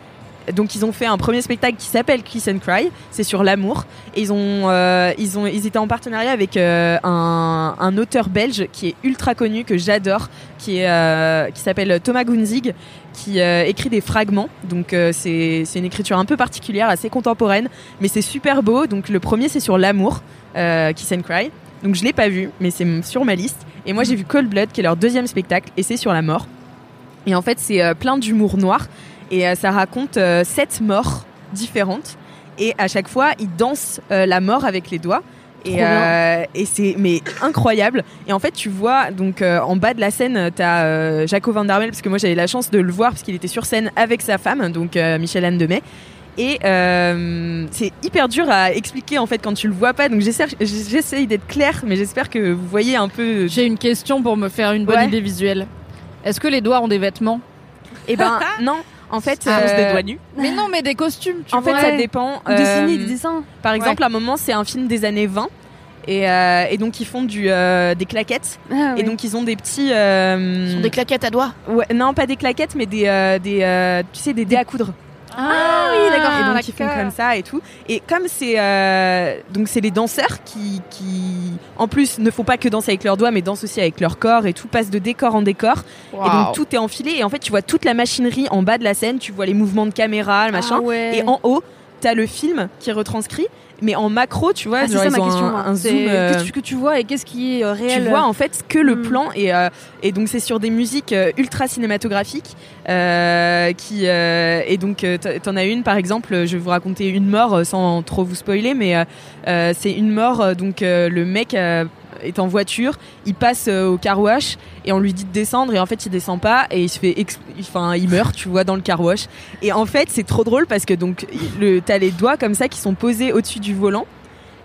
donc ils ont fait un premier spectacle qui s'appelle Kiss and Cry, c'est sur l'amour. Et ils ont, euh, ils ont, ils étaient en partenariat avec euh, un, un auteur belge qui est ultra connu que j'adore, qui est, euh, qui s'appelle Thomas Gunzig, qui euh, écrit des fragments. Donc euh, c'est, une écriture un peu particulière, assez contemporaine, mais c'est super beau. Donc le premier c'est sur l'amour, euh, Kiss and Cry. Donc je l'ai pas vu, mais c'est sur ma liste. Et moi j'ai vu Cold Blood, qui est leur deuxième spectacle, et c'est sur la mort. Et en fait c'est euh, plein d'humour noir. Et ça raconte sept morts différentes. Et à chaque fois, ils dansent la mort avec les doigts. Et, euh, et c'est mais incroyable. Et en fait, tu vois donc euh, en bas de la scène, t'as euh, Jaco Van Darmel parce que moi j'avais la chance de le voir parce qu'il était sur scène avec sa femme, donc euh, Michel Anne Demet. Et c'est hyper dur à expliquer en fait quand tu le vois pas. Donc j'essaye d'être claire, mais j'espère que vous voyez un peu. J'ai une question pour me faire une bonne Ouais. idée visuelle. Est-ce que les doigts ont des vêtements? Et ben [laughs] non. En fait, euh, c'est des doigts nus. Mais non, mais des costumes, tu en fait, ça dépend. Ou dessiner euh, des dessins. Par exemple, à un moment, c'est un film des années 20. Et, euh, et donc, ils font du, euh, des claquettes. Ah, Et donc, ils ont des petits. euh, Ce sont des claquettes à doigts. ouais, non, pas des claquettes, mais des, euh, des euh, tu sais, des dés à coudre. Ah, d'accord. et donc, ils font comme ça et tout. Et comme c'est. euh, donc, c'est les danseurs qui, qui, en plus, ne font pas que danser avec leurs doigts, mais dansent aussi avec leur corps et tout, passe de décor en décor. Et donc, tout est enfilé. Et en fait, tu vois toute la machinerie en bas de la scène. Tu vois les mouvements de caméra, le machin. Ah ouais. Et en haut, t'as le film qui est retranscrit, mais en macro, tu vois, Ah, c'est ça ma question. un, moi. un zoom. euh, Qu'est-ce que tu vois et qu'est-ce qui est euh, tu réel? vois en fait que le Mm. plan et, euh, et donc c'est sur des musiques ultra cinématographiques qui et donc t'en as une par exemple je vais vous raconter une mort sans trop vous spoiler mais c'est une mort donc le mec est en voiture il passe euh, au car wash et on lui dit de descendre et en fait il descend pas et il se fait enfin il meurt tu vois dans le car wash et en fait c'est trop drôle parce que donc le t'as les doigts comme ça qui sont posés au-dessus du volant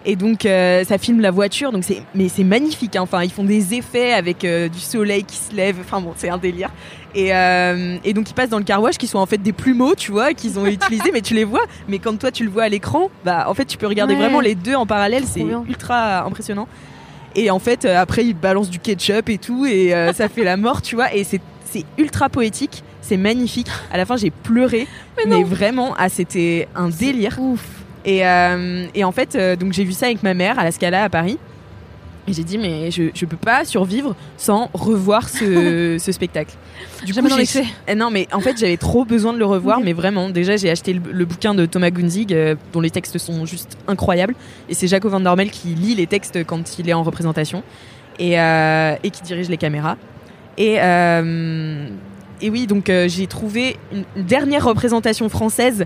Et donc euh, ça filme la voiture, donc c'est mais c'est magnifique. hein. Enfin ils font des effets avec euh, du soleil qui se lève. Enfin bon c'est un délire. Et, euh, et donc ils passent dans le car wash qui sont en fait des plumeaux, tu vois, qu'ils ont utilisés, mais tu les vois. Mais quand toi tu le vois à l'écran, bah en fait tu peux regarder Ouais. vraiment les deux en parallèle. C'est ultra impressionnant. Et en fait euh, après ils balancent du ketchup et tout et euh, ça fait la mort, tu vois. Et c'est c'est ultra poétique, c'est magnifique. À la fin j'ai pleuré, mais, vraiment ah c'était un délire. Ouf. Et, euh, et en fait, donc j'ai vu ça avec ma mère à la Scala à Paris. Et j'ai dit, mais je, je peux pas survivre sans revoir ce, [laughs] ce spectacle. Du dans j'ai-. Eh non, mais en fait, j'avais trop besoin de le revoir, mais vraiment. Déjà, j'ai acheté le, le bouquin de Thomas Gunzig, euh, dont les textes sont juste incroyables. Et c'est Jaco Van Dormel qui lit les textes quand il est en représentation et, euh, et qui dirige les caméras. Et, euh, et oui, donc j'ai trouvé une, dernière représentation française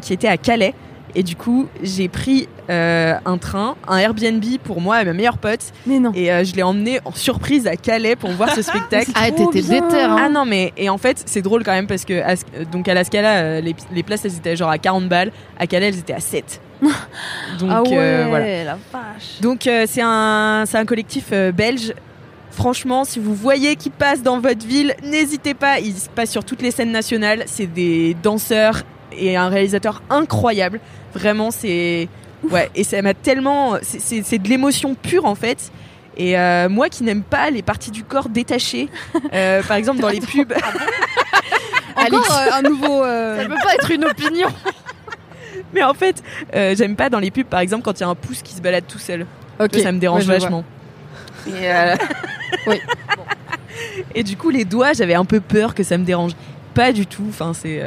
qui était à Calais. Et du coup, j'ai pris euh, un train, un Airbnb pour moi et ma meilleure pote. Mais non. Et euh, je l'ai emmené en surprise à Calais pour voir ce [laughs] spectacle. Ah, t'étais déter, hein. Ah non mais et en fait c'est drôle quand même parce que à, donc à la Scala euh, les, les places elles étaient genre à 40 balles à Calais elles étaient à 7 [laughs] donc ah ouais, euh, voilà la vache. donc euh, c'est un c'est un collectif euh, belge franchement si vous voyez qui passe dans votre ville n'hésitez pas ils se passent sur toutes les scènes nationales c'est des danseurs et un réalisateur incroyable vraiment c'est ouais et ça m'a tellement c'est- de l'émotion pure en fait et euh, moi qui n'aime pas les parties du corps détachées, [laughs] euh, par exemple dans les pubs, [laughs] Encore euh, un nouveau. euh, Ça peut [laughs] pas être une opinion. mais en fait, j'aime pas dans les pubs, par exemple quand il y a un pouce qui se balade tout seul. Ok. Ça, ça me dérange Ouais, vachement. Et, Oui. Et du coup, les doigts, j'avais un peu peur que ça me dérange. Pas du tout. Enfin, c'est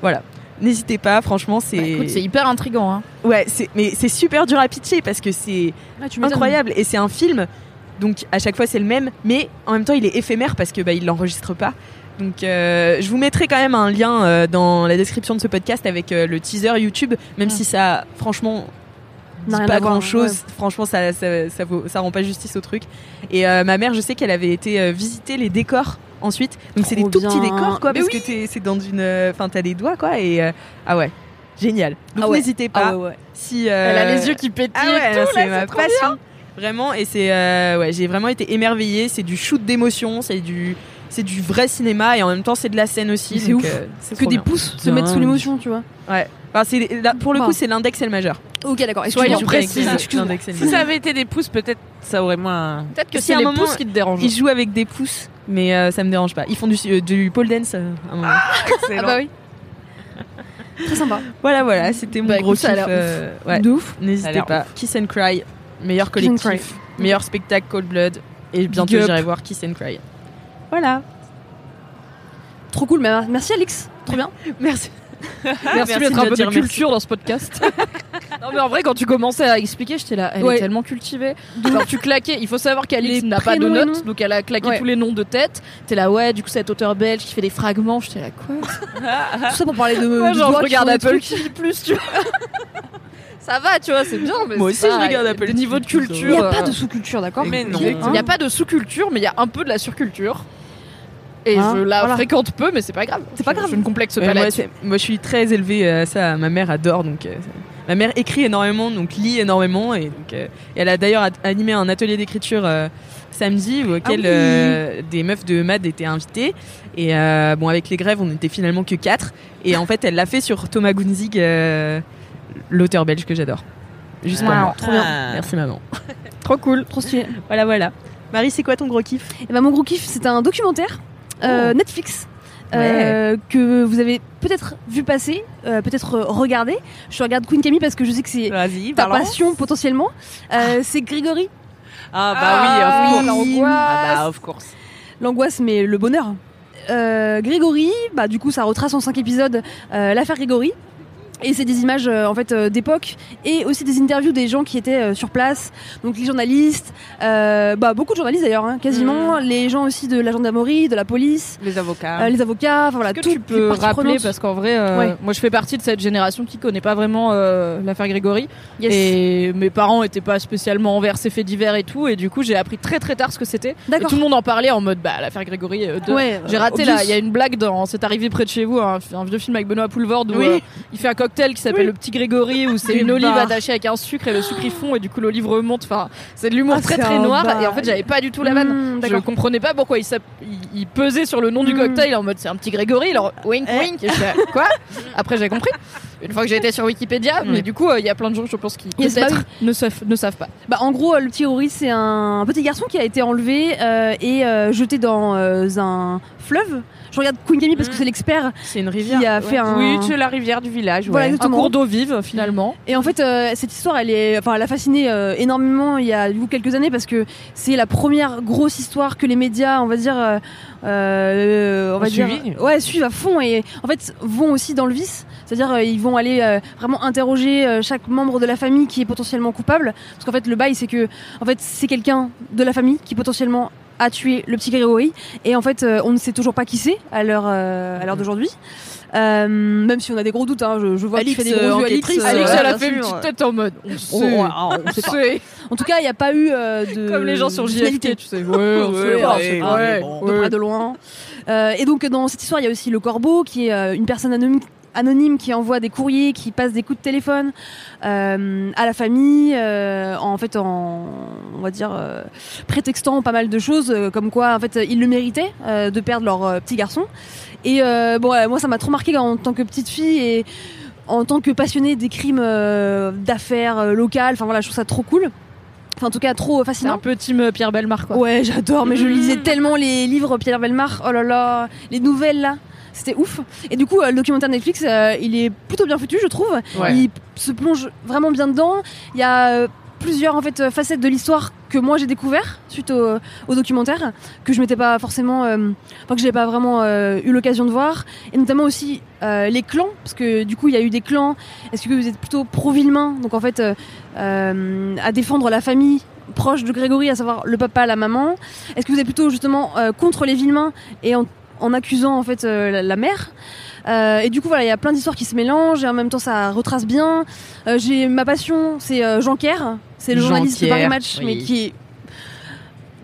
voilà. N'hésitez pas, franchement, c'est Bah, écoute, c'est hyper intriguant. Hein. ouais, c'est mais c'est super dur à pitcher parce que c'est ah, incroyable et c'est un film. Donc à chaque fois c'est le même, mais en même temps il est éphémère parce que bah il l'enregistre pas. Donc euh, je vous mettrai quand même un lien euh, dans la description de ce podcast avec euh, le teaser YouTube, même si ça franchement dit rien pas grand chose. ouais. Franchement ça ça, ça, vaut- ça rend pas justice au truc. Et euh, ma mère je sais qu'elle avait été euh, visiter les décors ensuite. Donc c'est des tout petits décors quoi Mais parce que t'es- c'est dans une, euh, enfin t'as les doigts quoi et euh, ah ouais génial. Donc Ah ouais. n'hésitez pas Ah ouais, ouais. si euh, Elle a les yeux qui pétillent ah c'est ma trop bien. passion. Vraiment, et c'est euh, ouais, j'ai vraiment été émerveillée. C'est du shoot d'émotion, c'est du c'est du vrai cinéma et en même temps c'est de la scène aussi. C'est ouf. euh, c'est Que des bien. pouces se mettent sous l'émotion, tu vois. Ouais. Enfin, c'est là, pour le Bon. coup c'est l'index et le majeur. Ok, d'accord. Soyons le Si ça avait été des pouces, peut-être ça aurait moins. Peut-être que c'est les moment, pouces qui te dérangent. Ils jouent avec des pouces, mais euh, ça me dérange pas. Ils font du, euh, du pole dance. euh, à un moment. Ah bah oui. Très sympa. Voilà, voilà, c'était mon Bah, gros kiff. euh, ouais. De ouf. N'hésitez pas. Kiss and Cry, meilleur collectif, meilleur spectacle Cold Blood, et bientôt j'irai voir Kiss and Cry. Voilà. Trop cool. mais Merci, Alix. Trop bien. [laughs] Merci. [laughs] Merci, d'être un peu de merci. culture dans ce podcast. [laughs] non mais en vrai quand tu commençais à expliquer, j'étais là, elle Ouais. est tellement cultivée. Genre tu claquais, il faut savoir qu'Alix n'a pas de notes, donc elle a claqué Ouais. tous les noms de tête. T'es là ouais, du coup cet auteur belge qui fait des fragments, j'étais là quoi [laughs] Tout ça pour parler de. Moi de genre je regarde Apple. TV plus, tu vois. Ça va, tu vois, c'est bien. Mais Moi aussi, je regarde Apple le niveau de TV+, Il culture. n'y a pas euh, de sous-culture, d'accord Mais non. Il n'y a pas de sous-culture, mais il y a un peu de la surculture. Et Hein je la Voilà. fréquente peu, mais c'est pas grave. C'est pas Je- grave. Je ne complexe pas moi, moi, je suis très élevée à ça. Ma mère adore, donc euh, ma mère écrit énormément, donc lit énormément, et donc euh, et elle a d'ailleurs animé un atelier d'écriture euh, samedi auquel Ah oui. euh, des meufs de Mad étaient invitées. Et euh, bon, avec les grèves, on était finalement que quatre. Et en fait, elle l'a fait sur Thomas Gunzig, euh, l'auteur belge que j'adore. Juste pour moi. Trop bien. Ah. Merci maman. Trop cool. Trop stylé. Voilà, voilà. Marie, c'est quoi ton gros kiff? Et ben mon gros kiff, c'est un documentaire euh, Netflix. Ouais. euh, que vous avez peut-être vu passer, euh, peut-être regardé. Je regarde Queen Camille parce que je sais que c'est ta balance. passion potentiellement. Euh, C'est Grégory, Ah bah Ah, oui, course. l'angoisse. Ah bah of course. l'angoisse mais le bonheur. Euh, Grégory, bah du coup ça retrace en cinq épisodes euh, l'affaire Grégory. Et c'est des images euh, en fait euh, d'époque et aussi des interviews des gens qui étaient euh, sur place, donc les journalistes, bah beaucoup de journalistes d'ailleurs, hein, quasiment, les gens aussi de la gendarmerie, de la police, Les avocats. les avocats, enfin voilà, Est-ce que tu peux rappeler parce qu'en vrai, Ouais. moi je fais partie de cette génération qui connaît pas vraiment l'affaire Grégory Yes. et mes parents étaient pas spécialement envers ces faits divers et tout et du coup j'ai appris très très tard ce que c'était. Et tout le monde en parlait en mode bah l'affaire Grégory. de- Ouais, J'ai raté là, il y a une blague dans C'est arrivé près de chez vous, un, un vieux film avec Benoît Poulvord où Oui. il fait un cocktail qui s'appelle le petit Grégory où c'est une olive barres. attachée avec un sucre et le sucre il fond et du coup l'olive remonte. Enfin, c'est de l'humour Ah, très très noir et en fait j'avais pas du tout la vanne. Mmh, Je comprenais pas pourquoi il, il, il pesait sur le nom du Mm. cocktail en mode c'est un petit Grégory, alors wink Eh. wink. Et je fais, [laughs] quoi? Après j'ai compris. Une fois que j'ai été sur Wikipédia, mais du coup euh, il y a plein de gens je pense qui peut-être bah ne, savent, ne savent pas. Bah, en gros, euh, le petit Rory, c'est un petit garçon qui a été enlevé euh, et euh, jeté dans un fleuve. Je regarde Queen Camille parce que c'est l'expert C'est une rivière. qui a fait un. Oui, c'est la rivière du village. Voilà, ouais. Un cours d'eau vive finalement. Et en fait, euh, cette histoire, elle est, enfin, elle a fasciné euh, énormément il y a du coup, quelques années parce que c'est la première grosse histoire que les médias, on va dire, euh, on va dire, ouais, suivent à fond et en fait vont aussi dans le vice. C'est-à-dire, ils vont aller vraiment interroger chaque membre de la famille qui est potentiellement coupable. Parce qu'en fait, le bail, c'est que, en fait, c'est quelqu'un de la famille qui potentiellement a tué le petit Grégory. Et en fait, euh, on ne sait toujours pas qui c'est à l'heure, euh, à l'heure d'aujourd'hui. Euh, même si on a des gros doutes, hein, je, je vois Alix, que tu fais des euh, gros yeux, enquêtrice, Alix. Alix Euh, elle a fait une petite tête en mode on Oh, sait. ouais, on sait pas. En tout cas, il n'y a pas eu euh, de. Comme les gens sur. JFK, tu sais. Ouais, [laughs] on Ouais, sait ouais, pas, ouais, ouais, de près de loin. Euh, et donc dans cette histoire, il y a aussi le corbeau, qui est euh, une personne anonyme, anonyme qui envoie des courriers, qui passe des coups de téléphone euh, à la famille, euh, en fait, en on va dire euh, prétextant pas mal de choses, comme quoi en fait ils le méritaient de perdre leur petit garçon. Et bon, ouais, moi ça m'a trop marqué en tant que petite fille et en tant que passionnée des crimes d'affaires locales. Enfin voilà, je trouve ça trop cool. Enfin en tout cas trop fascinant. un peu team Pierre Belmar quoi. Ouais, j'adore, mais je [laughs] lisais tellement les livres Pierre Belmar. Oh là là, les nouvelles là. C'était ouf. Et du coup, euh, le documentaire Netflix, euh, il est plutôt bien foutu, je trouve. Ouais. Il se plonge vraiment bien dedans. Il y a euh, plusieurs en fait facettes de l'histoire que moi j'ai découvert suite au, au documentaire que je m'étais pas forcément, euh, enfin que j'avais pas vraiment euh, eu l'occasion de voir. Et notamment aussi euh, les clans, parce que du coup il y a eu des clans. Est-ce que vous êtes plutôt pro Villemain, donc en fait à défendre la famille proche de Grégory, à savoir le papa, la maman. Est-ce que vous êtes plutôt justement contre les Villemains et en, en accusant en fait euh, la, la mère Euh, et du coup voilà, il y a plein d'histoires qui se mélangent et en même temps ça retrace bien. Euh, j'ai ma passion, c'est euh, Jean Kerr, c'est le Jean journaliste de Kerr, Paris Match, oui. mais qui est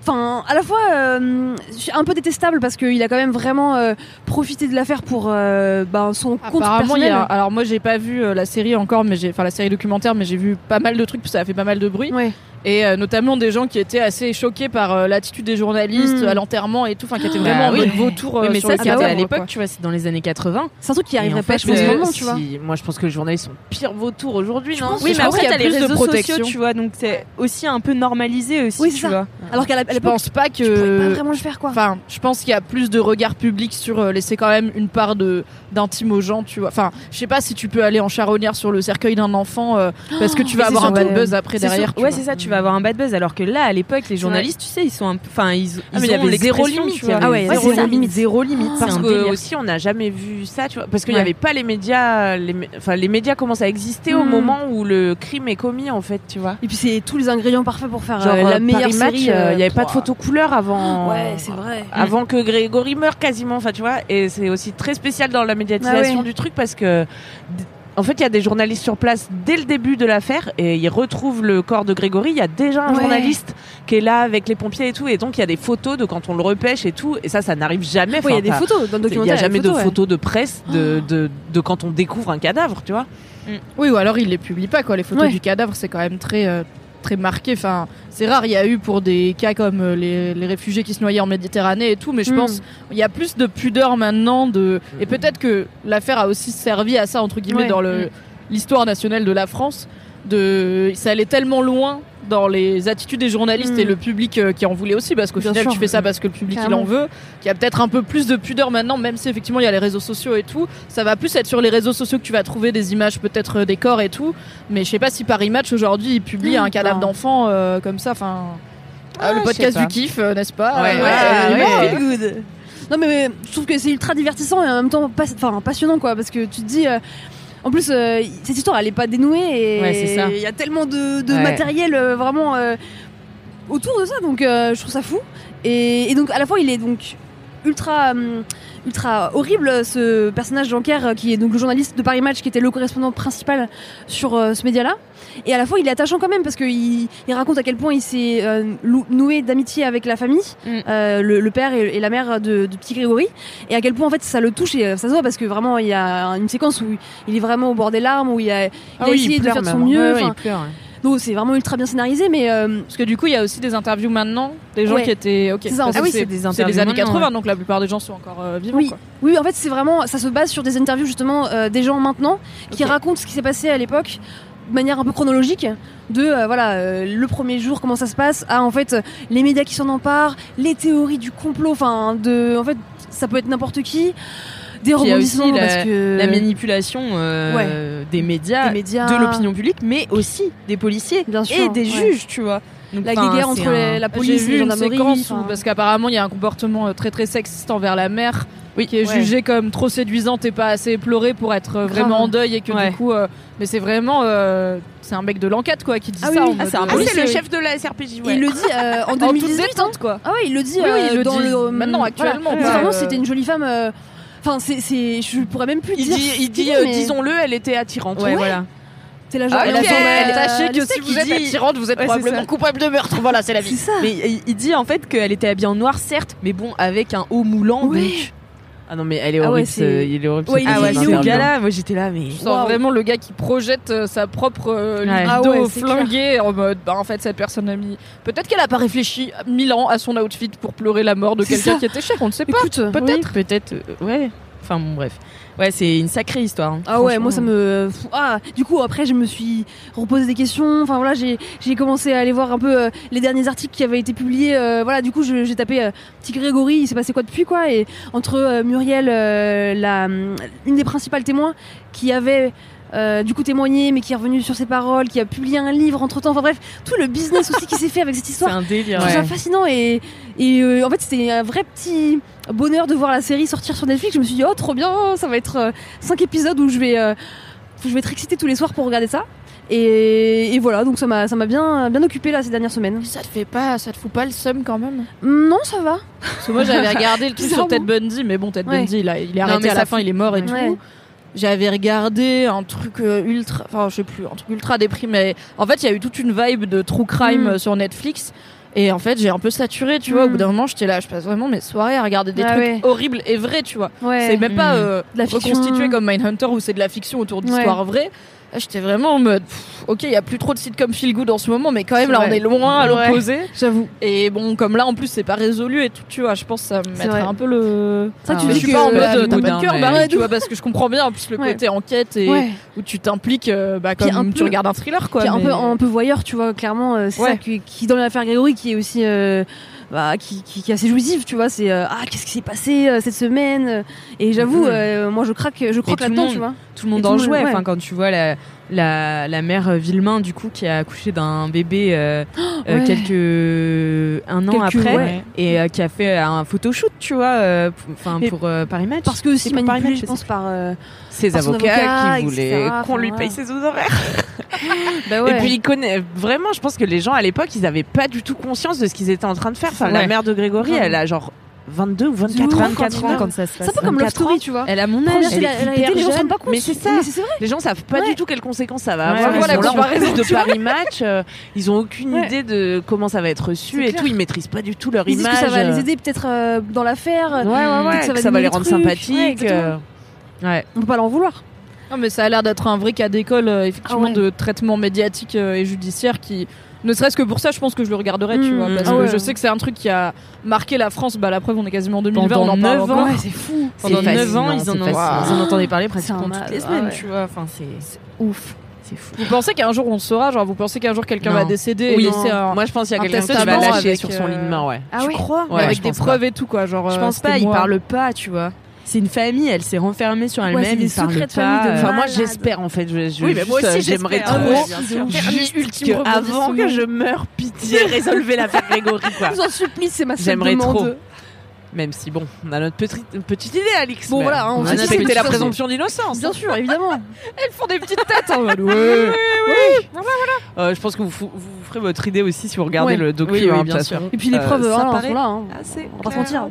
Enfin, à la fois euh, un peu détestable parce qu'il a quand même vraiment euh, profité de l'affaire pour euh, ben, son compte Apparemment, il y personnel. a, alors moi j'ai pas vu euh, la série encore, mais j'ai, enfin la série documentaire, mais j'ai vu pas mal de trucs, parce que ça a fait pas mal de bruit, Ouais. et euh, notamment des gens qui étaient assez choqués par euh, l'attitude des journalistes Mm. à l'enterrement et tout, enfin qui étaient Bah vraiment en oui. mode vautour Oui, mais sur ça, c'était à l'époque, tu vois, c'est dans les années 80. C'est un truc qui arriverait en pas, fait, je pense, maintenant, si- tu vois. Moi, je pense que les journalistes sont pire vautours aujourd'hui, non Oui, mais mais après, après, il y a t'as les plus de réseaux protection. sociaux, tu vois, donc c'est aussi un peu normalisé aussi, Oui, tu vois. Alors qu'à Je pense pas tu pouvais pas que. vraiment le faire, quoi. Enfin, je pense qu'il y a plus de regard public sur euh, laisser quand même une part de d'intime aux gens, tu vois. Enfin, je sais pas si tu peux aller en charonnière sur le cercueil d'un enfant euh, parce que tu vas avoir un bad buzz après derrière. tu Ouais, vois. c'est ça, tu vas avoir un bad buzz. Alors que là, à l'époque, les journalistes, tu sais, ils sont un peu. Enfin, ils, ils Ah, mais il y ont avait zéro l'expression, limite, tu il y vois. avait Ah ouais, zéro c'est ça, limite. Zéro limite, c'est Parce que aussi on n'a jamais vu ça, tu vois, parce qu'il n'y Ouais. avait pas les médias, les, mé- enfin les médias commencent à exister au Mm. moment où le crime est commis en fait, tu vois. Et puis c'est tous les ingrédients parfaits pour faire euh, la meilleure Paris Match, série. euh, il euh, n'y avait pas de pouah. photo couleur avant. Ouais, c'est vrai. Avant que Grégory meure quasiment, enfin tu vois, et c'est aussi très spécial dans la médiatisation Ah ouais. du truc parce que en fait il y a des journalistes sur place dès le début de l'affaire et ils retrouvent le corps de Grégory. Il y a déjà un Ouais. journaliste qui est là avec les pompiers et tout, et donc il y a des photos de quand on le repêche et tout, et ça ça n'arrive jamais. Ouais, il y a des photos dans le il documentaire. n'y a jamais de ouais. photos de presse de, de, de quand on découvre un cadavre, tu vois. Oui, ou alors il les publie pas quoi. Les photos Ouais. du cadavre, c'est quand même très euh, très marqué. Enfin, c'est rare. Il y a eu pour des cas comme euh, les, les réfugiés qui se noyaient en Méditerranée et tout, mais je Mm. pense il y a plus de pudeur maintenant. De et peut-être que l'affaire a aussi servi à ça entre guillemets Ouais. dans le l'histoire nationale de la France. De ça allait tellement loin dans les attitudes des journalistes Mm. et le public euh, qui en voulait aussi parce qu'au final sûr. tu fais ça parce que le public il en veut qu'il y a peut-être un peu plus de pudeur maintenant même si effectivement il y a les réseaux sociaux et tout. Ça va plus être sur les réseaux sociaux que tu vas trouver des images peut-être euh, des corps et tout. Mais je sais pas si Paris Match aujourd'hui il publie un cadavre d'enfant euh, comme ça enfin ah, le podcast du kiff euh, n'est-ce pas? Ouais, Euh, ouais, ouais. Non mais, mais je trouve que c'est ultra divertissant et en même temps pas, passionnant quoi parce que tu te dis en plus euh, cette histoire elle est pas dénouée et Ouais, c'est ça. il y a tellement de, de Ouais. matériel euh, vraiment euh, autour de ça donc je trouve ça fou et, et donc à la fois il est donc ultra, hum, ultra horrible, ce personnage Jean-Kerr, euh, qui est donc le journaliste de Paris Match, qui était le correspondant principal sur euh, ce média-là. Et à la fois, il est attachant quand même parce qu'il il raconte à quel point il s'est euh, noué d'amitié avec la famille, Mm. euh, le, le père et, et la mère de, de petit Grégory, et à quel point en fait ça le touche et euh, ça se voit parce que vraiment il y a une séquence où il est vraiment au bord des larmes, où il a, il Ah a oui, essayé il de faire de son même. mieux. Ouais, il pleure, ouais. Donc c'est vraiment ultra bien scénarisé, mais euh, Parce que du coup, il y a aussi des interviews maintenant, des gens Ouais. qui étaient. Ok. C'est Ah oui, c'est des C'est interviews les années maintenant, 80, donc la plupart des gens sont encore euh, vivants. Oui. quoi. Oui, en fait, c'est vraiment, ça se base sur des interviews justement euh, des gens maintenant qui racontent ce qui s'est passé à l'époque de manière un peu chronologique de euh, voilà euh, le premier jour comment ça se passe à en fait euh, les médias qui s'en emparent les théories du complot enfin de en fait ça peut être n'importe qui des aussi la- parce que La manipulation euh, des médias, des médias de l'opinion publique, mais aussi des policiers Bien et des ouais. juges, tu vois. Donc, la guerre entre un- les- la police et gendarmeries séquence où, parce qu'apparemment il y a un comportement euh, très très sexiste envers la mère, Oui, qui est ouais. jugée comme trop séduisante et pas assez éplorée pour être euh, Grave. vraiment en deuil et que Ouais. du coup, euh, mais c'est vraiment, euh, c'est un mec de l'enquête quoi qui dit Ah ça. oui, Ah, c'est un Ah, le chef de la SRPJ, ouais. il le dit euh, en en toute 2018 hein. détente quoi. ah ouais il le dit Oui, oui, euh, il le dans dit le maintenant, voilà. actuellement, vraiment euh, c'était une jolie femme euh, enfin c'est c'est je pourrais même plus Il dire dit, il dit, euh, disons-le, elle était attirante. Ouais, voilà. c'est la Ah, genre ok, elle a fait, euh, sachez que si vous il êtes dit- attirante, vous êtes Ouais, probablement coupable de meurtre. Voilà, c'est la c'est vie. ça Mais il, il dit en fait qu'elle était habillée en noir, certes, mais bon, avec un haut moulant. Ouais. donc- Ah non, mais elle est Ah ouais, horrible. c'est- ce- il est horrible. Ouais, ce il est- Ah ouais, il est ce horrible. gars-là, moi j'étais là, mais. Je sens vraiment le gars qui projette euh, sa propre euh, libido Ah flinguée en mode bah en fait cette personne a mis peut-être qu'elle a pas réfléchi mille ans à son outfit pour pleurer la mort de quelqu'un qui était cher on ne sait pas Écoute, Peut-être, peut-être, euh, ouais. Enfin bon, bref. Ouais, c'est une sacrée histoire. hein, Ah ouais, moi ça me. Ah, du coup après je me suis reposé des questions. Enfin voilà, j'ai commencé à aller voir un peu euh, les derniers articles qui avaient été publiés. euh, voilà, du coup j'ai tapé euh, petit Grégory, il s'est passé quoi depuis quoi? Et entre Muriel, la une des principales témoins, qui avait euh, du coup témoigné mais qui est revenue sur ses paroles, qui a publié un livre entre temps. Enfin bref, tout le business aussi qui s'est fait avec cette C'est histoire. un délire. Je trouve ça ouais. fascinant et, et euh, en fait c'était un vrai petit bonheur de voir la série sortir sur Netflix. Je me suis dit oh trop bien, ça va être 5 épisodes où je vais euh, je vais être excitée tous les soirs pour regarder ça. Et, et voilà, donc ça m'a ça m'a bien bien occupé là ces dernières semaines. ça te fait pas ça te fout pas le seum quand même? Non, ça va. parce que moi j'avais regardé le truc sur. Ted Bundy mais bon Ted Ouais. Bundy il, a- il est Non, arrêté à la fin il est mort et Ouais. tout j'avais regardé un truc euh, ultra enfin je sais plus un truc ultra déprimé en fait il y a eu toute une vibe de true crime Mm. euh, sur Netflix et en fait j'ai un peu saturé tu vois au Mm. bout d'un moment j'étais là je passe vraiment mes soirées à regarder des Ah trucs ouais. horribles et vrais tu vois Ouais. c'est même pas Mm. euh, De la fiction. reconstitué comme Mindhunter où c'est de la fiction autour d'histoires vraies Là, j'étais vraiment en mode pff, ok il y a plus trop de sites comme Feel Good en ce moment mais quand même là on est loin à Ouais. l'opposé. J'avoue. et bon comme là en plus c'est pas résolu et tout tu vois je pense que ça me mettrait un peu le Ça, tu mais dis je suis pas en mode euh, t'as pas de cœur bah tu vois. parce que je comprends bien en plus le côté enquête et où tu t'impliques euh, bah, comme un tu peu- regardes un thriller quoi Puis un peu un peu voyeur, tu vois, clairement euh, c'est ça qui, qui dans l'affaire Grégory qui est aussi euh, bah, qui, qui, qui est assez jouissif, tu vois, c'est euh, ah qu'est-ce qui s'est passé euh, cette semaine euh, et j'avoue euh, moi je craque je croque tout le là-dedans, monde- tu vois. Tout le monde Et en jouait. ouais. Enfin, quand tu vois la, la, la mère euh, Villemain, du coup, qui a accouché d'un bébé euh, [gasps] euh, ouais. quelques un an Quelques- après ouais. et euh, qui a fait un photoshoot, tu vois, enfin pour euh, Paris Match. Parce que aussi C'est pour Paris manipulé, Match, je pense par euh, Ses Par son avocats avocat, qui voulaient qu'on lui paye ses honoraires. [laughs] bah ouais. Et puis il connaît vraiment, je pense que les gens à l'époque, ils avaient pas du tout conscience de ce qu'ils étaient en train de faire. Enfin, la mère de Grégory, elle a genre 22 ou 24 ouf, ans. 24 ans quand ça se c'est passe. un peu comme Love 24 Story, tu vois. Elle a mon âge. c'est elle est hyper les gens se jeune, rendent pas compte. mais c'est ça. Mais c'est vrai. Les gens savent pas Ouais. du tout quelles conséquences ça va Ouais, avoir. voilà, de. [laughs] Paris Match, euh, ils ont aucune Ouais. idée de comment ça va être reçu C'est et clair. tout. Ils maîtrisent pas du tout leur Ils disent image. que ça va les euh, aider peut-être euh, dans l'affaire. Ouais, ouais, ouais, peut-être que ça va les rendre sympathiques. euh, Ouais. On peut pas leur vouloir. Non, mais ça a l'air d'être un vrai cas d'école, euh, effectivement, Ah ouais. de traitement médiatique euh, et judiciaire qui. Ne serait-ce que pour ça, je pense que je le regarderai, tu Mmh. vois. Parce Ah que je sais que c'est un truc qui a marqué la France. Bah, la preuve, on est quasiment en 2020, on Pendant en parle 9 encore. ans. Ouais, c'est fou. Pendant C'est 9 ans, fascinant, ils en, ont, fascinant. ils en entendaient parler mal, toutes les ah semaines, ouais. tu vois. Enfin, c'est Ouf. c'est fou. Vous pensez qu'un jour on le saura? Genre, vous pensez qu'un jour quelqu'un va décéder Oui, et un. Moi, je pense qu'il y a un quelqu'un qui va lâcher avec, sur son euh, lit de mort, ouais. Ah oui. crois Ouais, avec des preuves et tout, quoi. Genre, Je euh, pense pas, ils moi. parlent pas, tu vois. C'est une famille, elle s'est renfermée sur elle-même, des ils parlent pas. famille de Enfin, moi, j'espère en fait. Je, je- Oui, mais moi aussi, j'aimerais trop. Ouais, Ah. Juste ultime que avant que je meure, pitié, [laughs] résolvez l'affaire Grégory, quoi. Je vous en supplie, c'est ma seule J'aimerais trop. Même si, bon, on a notre petite, petite idée, Alix. Bon, voilà, hein, on on a respecté la présomption d'innocence. Bien sûr, évidemment. [laughs] Elles font des petites têtes en mode. Ouais. Euh, je pense que vous, ferez votre idée aussi si vous regardez Ouais. le docu. Oui, oui, hein, bien sûr. Et puis les Euh, preuves ça hein, paraît sont là. hein. assez On va pas se mentir.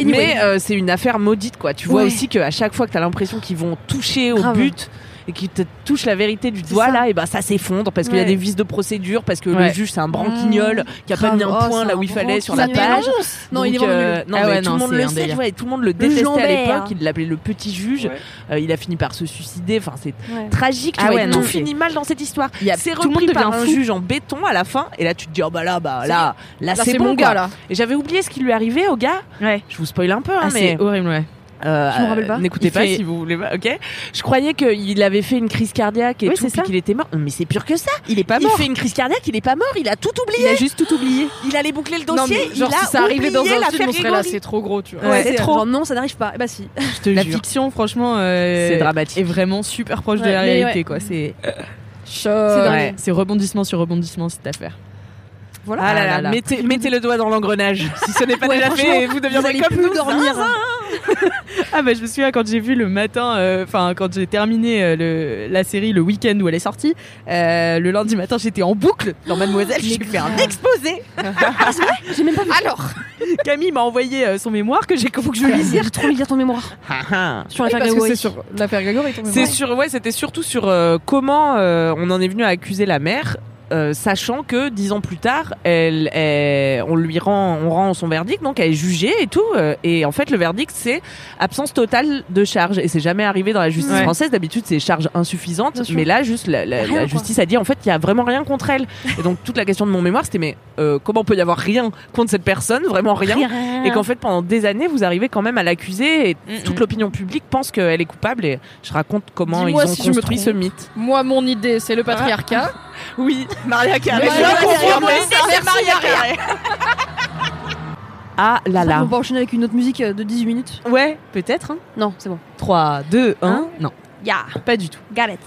Anyway. Mais euh, c'est une affaire maudite, quoi. Tu vois Ouais. aussi qu'à chaque fois que t'as l'impression qu'ils vont toucher au Grave. but et qu'ils te touchent la vérité du doigt là, et ben ça s'effondre parce qu'il y a des vices de procédure, parce que le juge c'est un branquignol qui a pas mis un Oh, point là où il fallait sur la page. Non, il est euh, non, tout le monde le sait, tout le monde le détestait à l'époque. Il l'appelait le petit juge. Euh, il a fini par se suicider. Enfin, c'est tragique. Tu Ah tout finit mal dans cette histoire. Il y a- C'est repris par un juge en béton à la fin. Et là, tu te dis, oh bah là, bah là, là, c'est bon, gars là. Et j'avais oublié ce qui lui arrivait au gars. Je vous spoil un peu, hein, Ah, mais c'est horrible, ouais. Euh, Je me rappelle pas. N'écoutez Il pas fait- si vous voulez pas. Ok. Je croyais qu'il avait fait une crise cardiaque et Oui, tout, c'est puis ça. qu'il était mort. Mais c'est pire que ça. Il est pas il mort. fait une crise cardiaque, il est pas mort. Il a tout Il oublié. a juste tout oublié. Il allait boucler le Non, dossier. mais genre, il a si ça arrivait dans un film, on serait là, c'est trop gros, tu vois. Ouais, c'est trop. genre, non, ça n'arrive pas. Eh bah si. Je te La jure. fiction, franchement, euh, C'est dramatique. Est vraiment super proche de la réalité, ouais. quoi. C'est c'est rebondissement sur rebondissement cette affaire. Voilà. Ah là Ah là, là là. Mettez, mettez le doigt dans l'engrenage. Si ce n'est pas Ouais, déjà fait, vous deviendrez comme nous. dormir. [laughs] Ah bah je me souviens quand j'ai vu le matin, euh, enfin quand j'ai terminé euh, le, la série le week-end où elle est sortie, euh, le lundi matin j'étais en boucle dans Mademoiselle, j'ai fait un exposé. J'ai même pas vu. Alors, [laughs] Camille m'a envoyé euh, son mémoire que j'ai faut que je lise. J'ai trop envie de lire ton mémoire [laughs] sur oui, l'affaire Grégory. c'est sur l'affaire Grégory, C'est mémoire. sur, ouais, c'était surtout sur euh, comment euh, on en est venu à accuser la mère. Euh, sachant que dix ans plus tard, elle, elle- on lui rend, on rend son verdict, donc elle est jugée et tout. euh, et en fait, le verdict c'est absence totale de charge. Et c'est jamais arrivé dans la justice Ouais. française. D'habitude, c'est charge insuffisante, mais là, juste la, la- Rien, la quoi. justice a dit en fait, il y a vraiment rien contre elle. [laughs] et donc toute la question de mon mémoire, c'était mais euh, comment peut y avoir rien contre cette personne, vraiment rien. Et qu'en fait, pendant des années, vous arrivez quand même à l'accuser et toute l'opinion publique pense qu'elle est coupable. Et je raconte comment ils ont si je me construit ce mythe. Moi, mon idée, c'est le patriarcat. [laughs] Oui, Maria Carré. Mais Je confirme, c'est Maria Carré. [laughs] Ah là là. On va enchaîner avec une autre musique euh, de 18 minutes. Ouais, peut-être. hein. Non, c'est bon. 3, 2, 1. Hein non, Ya. pas du tout. Galette.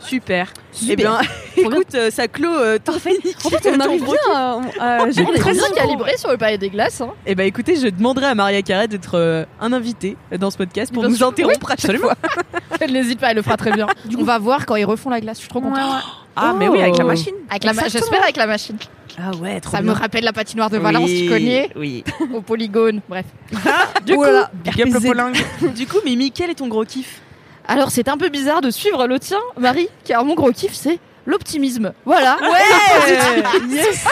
Super. Super. Eh bien, [laughs] écoute, euh, ça clôt euh, ton En fait, on arrive bien à, à [laughs] gérer les Très bien calibré sur le palais des glaces. Hein. Eh ben écoutez, je demanderai à Maria Carré d'être euh, un invité dans ce podcast pour Bien nous interrompre à chaque fois. Elle n'hésite pas, elle le fera très bien. On va voir quand ils refont la glace, je suis trop contente. Ah mais oui, avec la Oh. machine. Avec la ma- J'espère avec la machine. Ah ouais, trop Ça me rappelle la patinoire de Valence, oui, tu connais Oui. [laughs] Au polygone, bref. Du Oh coup, là là, Big up le RPZ. polingue. [laughs] du coup, Mimi, quel est ton gros kiff? Alors c'est un peu bizarre de suivre le tien, Marie, car mon gros kiff c'est l'optimisme. Voilà. [laughs] yes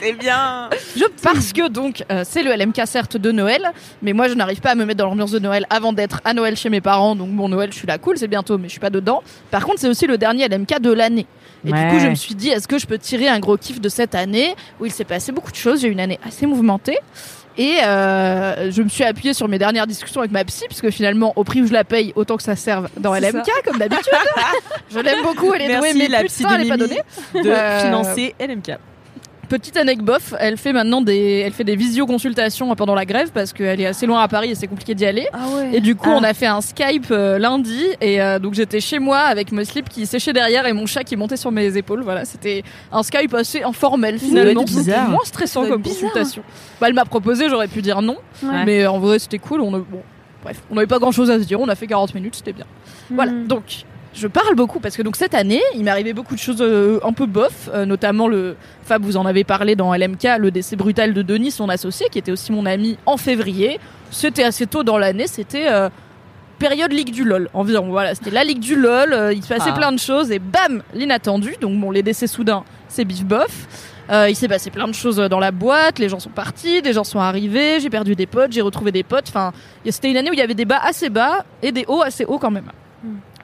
C'est bien. Je, parce que donc euh, c'est le LMK certes de Noël, mais moi je n'arrive pas à me mettre dans l'ambiance de Noël avant d'être à Noël chez mes parents. Donc bon Noël, je suis là cool, c'est bientôt, mais je suis pas dedans. Par contre, c'est aussi le dernier LMK de l'année. Et Ouais. du coup, je me suis dit, est-ce que je peux tirer un gros kiff de cette année où il s'est passé beaucoup de choses. J'ai eu une année assez mouvementée. Et euh, je me suis appuyée sur mes dernières discussions avec ma psy, puisque finalement, au prix où je la paye, autant que ça serve dans LMK, comme d'habitude. [laughs] je l'aime beaucoup, elle est douée, mais la putain, elle est pas donnée. de Euh, financer LMK. Petite anecdote, elle fait maintenant des, elle fait des visioconsultations pendant la grève parce qu'elle est assez loin à Paris et c'est compliqué d'y aller. Ah ouais. Et du coup, Ah. on a fait un Skype euh, lundi et euh, donc j'étais chez moi avec mon slip qui séchait derrière et mon chat qui montait sur mes épaules. Voilà, c'était un Skype assez informel finalement, bizarre. C'était moins stressant comme bizarre. consultation. Bah, elle m'a proposé, j'aurais pu dire non, Ouais. mais en vrai c'était cool. On a, bon, bref, on n'avait pas grand chose à se dire. On a fait 40 minutes, c'était bien. Voilà, Hmm. donc je parle beaucoup parce que donc cette année, il m'est arrivé beaucoup de choses euh, un peu bof, euh, notamment le Fab vous en avez parlé dans LMK, le décès brutal de Denis, son associé, qui était aussi mon ami en février. C'était assez tôt dans l'année, c'était euh, période Ligue du LOL environ. Voilà, c'était la Ligue du LOL, il se passait Ah. plein de choses et bam, l'inattendu. Donc bon, les décès soudains, c'est bif bof. Il s'est passé plein de choses dans la boîte, les gens sont partis, des gens sont arrivés, j'ai perdu des potes, j'ai retrouvé des potes. Enfin, c'était une année où il y avait des bas assez bas et des hauts assez hauts quand même.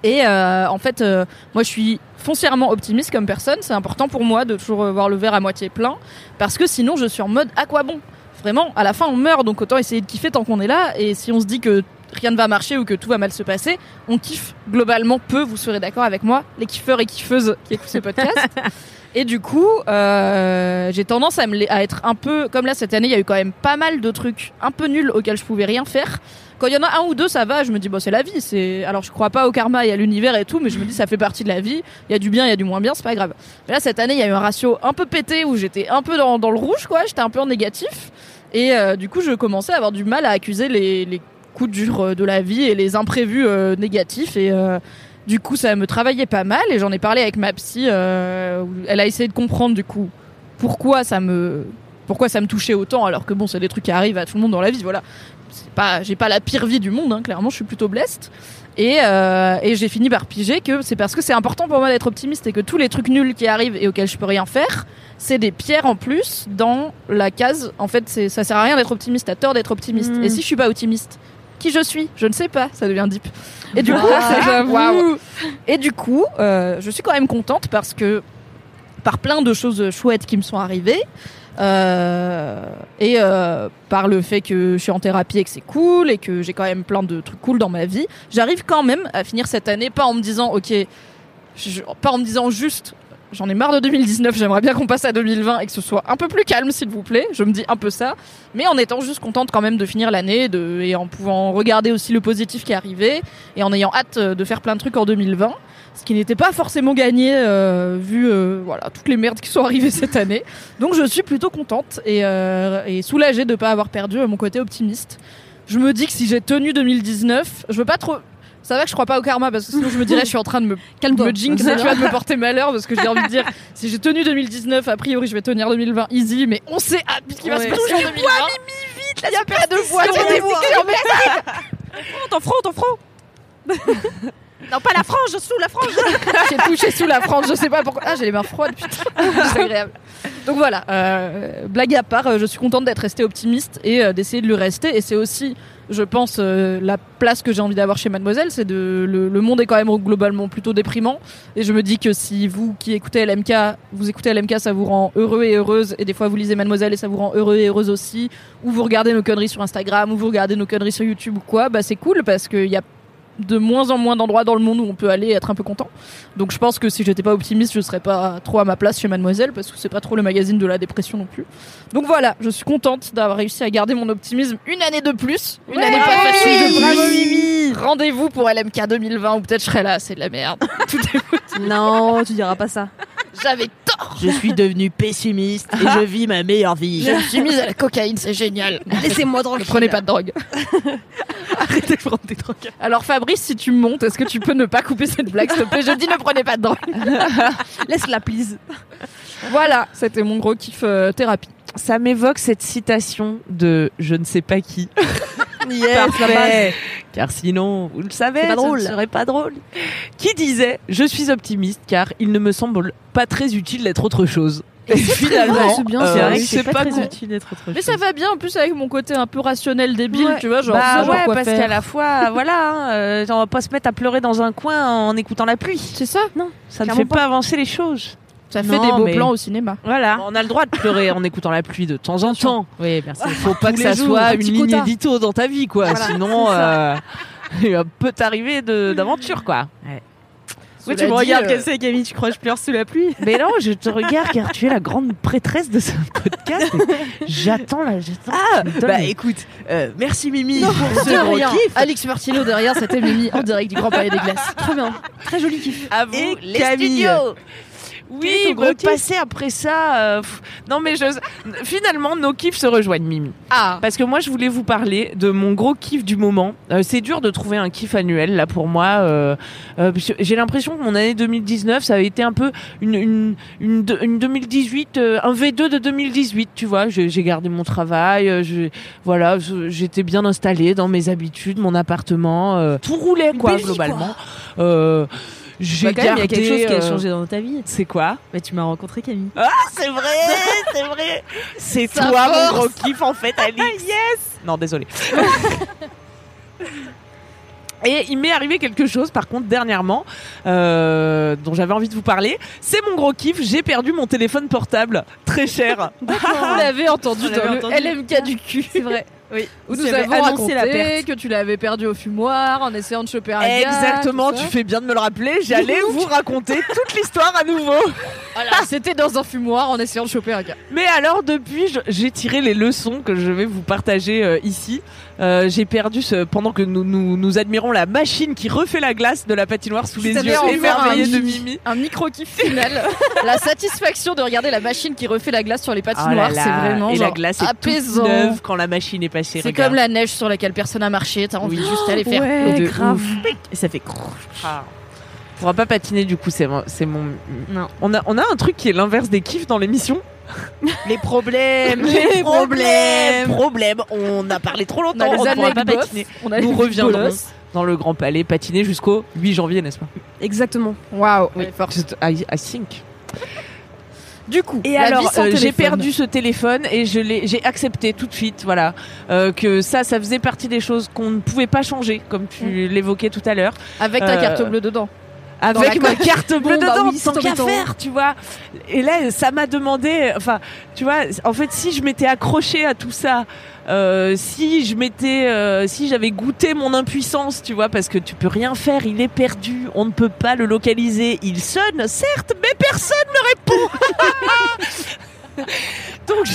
Et euh, en fait, euh, moi je suis foncièrement optimiste comme personne. C'est important pour moi de toujours euh, voir le verre à moitié plein parce que sinon je suis en mode à quoi bon? Vraiment, à la fin on meurt donc autant essayer de kiffer tant qu'on est là. Et si on se dit que rien ne va marcher ou que tout va mal se passer, on kiffe globalement peu. Vous serez d'accord avec moi, les kiffeurs et kiffeuses qui écoutent ce podcast. [laughs] Et du coup, euh, j'ai tendance à, me à être un peu comme là cette année. Il y a eu quand même pas mal de trucs un peu nuls auxquels je pouvais rien faire. Quand il y en a un ou deux, ça va. Je me dis bon, c'est la vie. C'est alors je crois pas au karma et à l'univers et tout, mais je me dis ça fait partie de la vie. Il y a du bien, il y a du moins bien, c'est pas grave. Mais là cette année, il y a eu un ratio un peu pété où j'étais un peu dans, le rouge, quoi. J'étais un peu en négatif. Et euh, du coup, je commençais à avoir du mal à accuser les, coups durs euh, de la vie et les imprévus euh, négatifs. Et du coup, ça me travaillait pas mal. Et j'en ai parlé avec ma psy. elle a essayé de comprendre du coup pourquoi ça me pourquoi ça me touchait autant alors que bon, c'est des trucs qui arrivent à tout le monde dans la vie. Voilà, c'est pas, j'ai pas la pire vie du monde. hein, clairement, je suis plutôt blessed. Et, euh, et j'ai fini par piger que c'est parce que c'est important pour moi d'être optimiste et que tous les trucs nuls qui arrivent et auxquels je peux rien faire, c'est des pierres en plus dans la case. En fait, c'est, ça sert à rien d'être optimiste. T'as tort d'être optimiste. Mm. Et si je suis pas optimiste, qui je suis? Je ne sais pas. Ça devient deep. Et du coup. [laughs] Et du coup, euh, je suis quand même contente parce que par plein de choses chouettes qui me sont arrivées. Euh, et euh, par le fait que je suis en thérapie et que c'est cool et que j'ai quand même plein de trucs cool dans ma vie, j'arrive quand même à finir cette année pas en me disant ok, pas en me disant juste j'en ai marre de 2019, j'aimerais bien qu'on passe à 2020 et que ce soit un peu plus calme s'il vous plaît. Je me dis un peu ça, mais en étant juste contente quand même de finir l'année et en pouvant regarder aussi le positif qui est arrivé et en ayant hâte euh, de faire plein de trucs en 2020. Ce qui n'était pas forcément gagné euh, vu euh, voilà toutes les merdes qui sont arrivées cette année. Donc je suis plutôt contente et, euh, et soulagée de ne pas avoir perdu mon côté optimiste. Je me dis que si j'ai tenu 2019, je veux pas trop. Ça va que je crois pas au karma parce que sinon je me dirais je suis en train de me [laughs] Calme-toi. me jinx et tu vas de me porter malheur parce que j'ai envie de dire si j'ai tenu 2019 a priori je vais tenir 2020 easy mais on sait ah, ce qui va se passer en 2020 vite il y a pas de voix Sur sur les les voix [laughs] Non, pas la frange, sous la frange. [laughs] J'ai touché sous la France je sais pas pourquoi. Ah j'ai les mains froides putain. [laughs] C'est agréable. Donc voilà euh, blague à part euh, je suis contente d'être restée optimiste et euh, d'essayer de le rester. Et c'est aussi je pense euh, la place que j'ai envie d'avoir chez Mademoiselle c'est de le, le monde est quand même globalement plutôt déprimant. Et je me dis que si vous qui écoutez LMK vous écoutez LMK ça vous rend heureux et heureuse. Et des fois vous lisez Mademoiselle et ça vous rend heureux et heureuse aussi. Ou vous regardez nos conneries sur Instagram ou vous regardez nos conneries sur YouTube ou quoi bah c'est cool parce qu'il y a de moins en moins d'endroits dans le monde où on peut aller et être un peu content. Donc je pense que si j'étais pas optimiste, je serais pas trop à ma place chez Mademoiselle parce que c'est pas trop le magazine de la dépression non plus. Donc voilà, je suis contente d'avoir réussi à garder mon optimisme une année de plus, une année pas facile de Bravo, plus. Rendez-vous pour LMK 2020 ou peut-être je serai là, c'est de la merde. [laughs] Tout est Non, tu diras pas ça. J'avais tort. Je suis devenu pessimiste et je vis ma meilleure vie. Je me suis mise à la cocaïne, c'est génial. Laissez-moi Ne tranquille. prenez pas de drogue. [laughs] Arrêtez de prendre des drogues. Alors Fabrice, si tu me montes, est-ce que tu peux ne pas couper cette blague, s'il te plaît? Je dis ne prenez pas de drogue. [laughs] Laisse-la, please. Voilà, c'était mon gros kiff euh, thérapie. Ça m'évoque cette citation de je ne sais pas qui. [laughs] Parfait. Car sinon, vous le savez, C'est pas drôle. ce ne serait pas drôle. Qui disait Je suis optimiste car il ne me semble pas très utile d'être autre chose. Et finalement, c'est bien euh, ça. c'est pas, con. utile d'être autre Mais ça va bien en plus avec mon côté un peu rationnel débile, Ouais. tu vois, genre, bah ça, genre ouais, quoi parce qu'à la fois, [laughs] voilà, hein, euh, on va pas se mettre à pleurer dans un coin en écoutant la pluie. C'est ça, Ça ne fait pas avancer les choses. Ça fait Non, des beaux mais- plans au cinéma. Voilà. On a le droit de pleurer en écoutant la pluie de temps en temps. Oui, merci. Faut pas Tous que ça jours, soit un une ligne quota. édito dans ta vie, quoi. Voilà, Sinon, euh, [laughs] il peut t'arriver d'aventure, quoi. Oui, tu me regardes euh, ça, Camille, tu crois que je pleure sous la pluie? Mais non, je te regarde car tu es la grande prêtresse de ce podcast. J'attends là, j'attends. Ah, bah les- écoute, euh, merci Mimi pour ce De gros rien. kiff. Alix Martino derrière, c'était Mimi en direct du Grand Palais des Glaces. Trop bien. Très joli kiff. À vous, Et les Camille. studios. Oui, bah, passer après ça. euh, non, mais je... finalement, nos kiffs se rejoignent, Mimi. Ah, Parce que moi, je voulais vous parler de mon gros kiff du moment. Euh, c'est dur de trouver un kiff annuel, là, pour moi. euh, J'ai l'impression que mon année 2019, ça a été un peu une, une, une, de- une 2018, euh, un V2 de 2018, tu vois. J'ai gardé mon travail, je, voilà, j'étais bien installée dans mes habitudes, mon appartement. tout roulait, quoi, globalement. Euh, j'ai Bah, quand même, il y a gardé, quelque chose qui a euh, changé dans ta vie. C'est quoi Bah, tu m'as rencontré Camille. ah, c'est vrai, [laughs] c'est vrai. C'est toi force. mon gros kiff en fait, Alix. [laughs] yes. Non, désolé. [laughs] Et il m'est arrivé quelque chose, par contre, dernièrement, euh, dont j'avais envie de vous parler. C'est mon gros kiff. J'ai perdu mon téléphone portable, très cher. vous l'avez entendu On dans le entendu. LMK du cul. C'est vrai. Oui. Où Tu nous avais avons annoncé la perte. que tu l'avais perdu au fumoir en essayant de choper un. Exactement. Tu fais bien de me le rappeler. J'allais [laughs] vous raconter toute l'histoire à nouveau. Voilà, c'était dans un fumoir en essayant de choper un gars. Mais alors depuis, j'ai tiré les leçons que je vais vous partager euh, ici. Euh, j'ai perdu ce pendant que nous, nous nous admirons la machine qui refait la glace de la patinoire sous les yeux émerveillés de Mimi. Un micro kiff final. [laughs] la satisfaction de regarder la machine qui refait la glace sur les Oh patinoires, c'est vraiment et genre la glace est apaisant. toute neuve quand la machine est passée. C'est comme la neige sur laquelle personne n'a marché, t'as envie Oui. juste d'aller faire. Ouais, de grave. Et ça fait. Ah. Pourra pas patiner du coup, c'est mon, c'est mon. Non. On a on a un truc qui est l'inverse des kiffs dans l'émission. [laughs] Les problèmes, les problèmes, problèmes. On a parlé trop On longtemps. on ne pourra pas patiner. on a Nous reviendrons dans le Grand Palais patiner jusqu'au 8 janvier, n'est-ce pas? Exactement. Waouh. Oui, fort. Just- I, I think. Du coup, Et alors, euh, j'ai perdu ce téléphone et je l'ai, j'ai accepté tout de suite, voilà, euh, que ça, ça faisait partie des choses qu'on ne pouvait pas changer, comme tu l'évoquais tout à l'heure, avec ta Euh, carte bleue dedans. Avec ma carte bleue Bon, bah dedans, oui, tant qu'à faire, tu vois. Et là, ça m'a demandé, enfin, tu vois, en fait, si je m'étais accrochée à tout ça, euh, si je m'étais, euh, si j'avais goûté mon impuissance, tu vois, parce que tu peux rien faire, il est perdu, on ne peut pas le localiser, il sonne, certes, mais personne ne répond. [laughs] Donc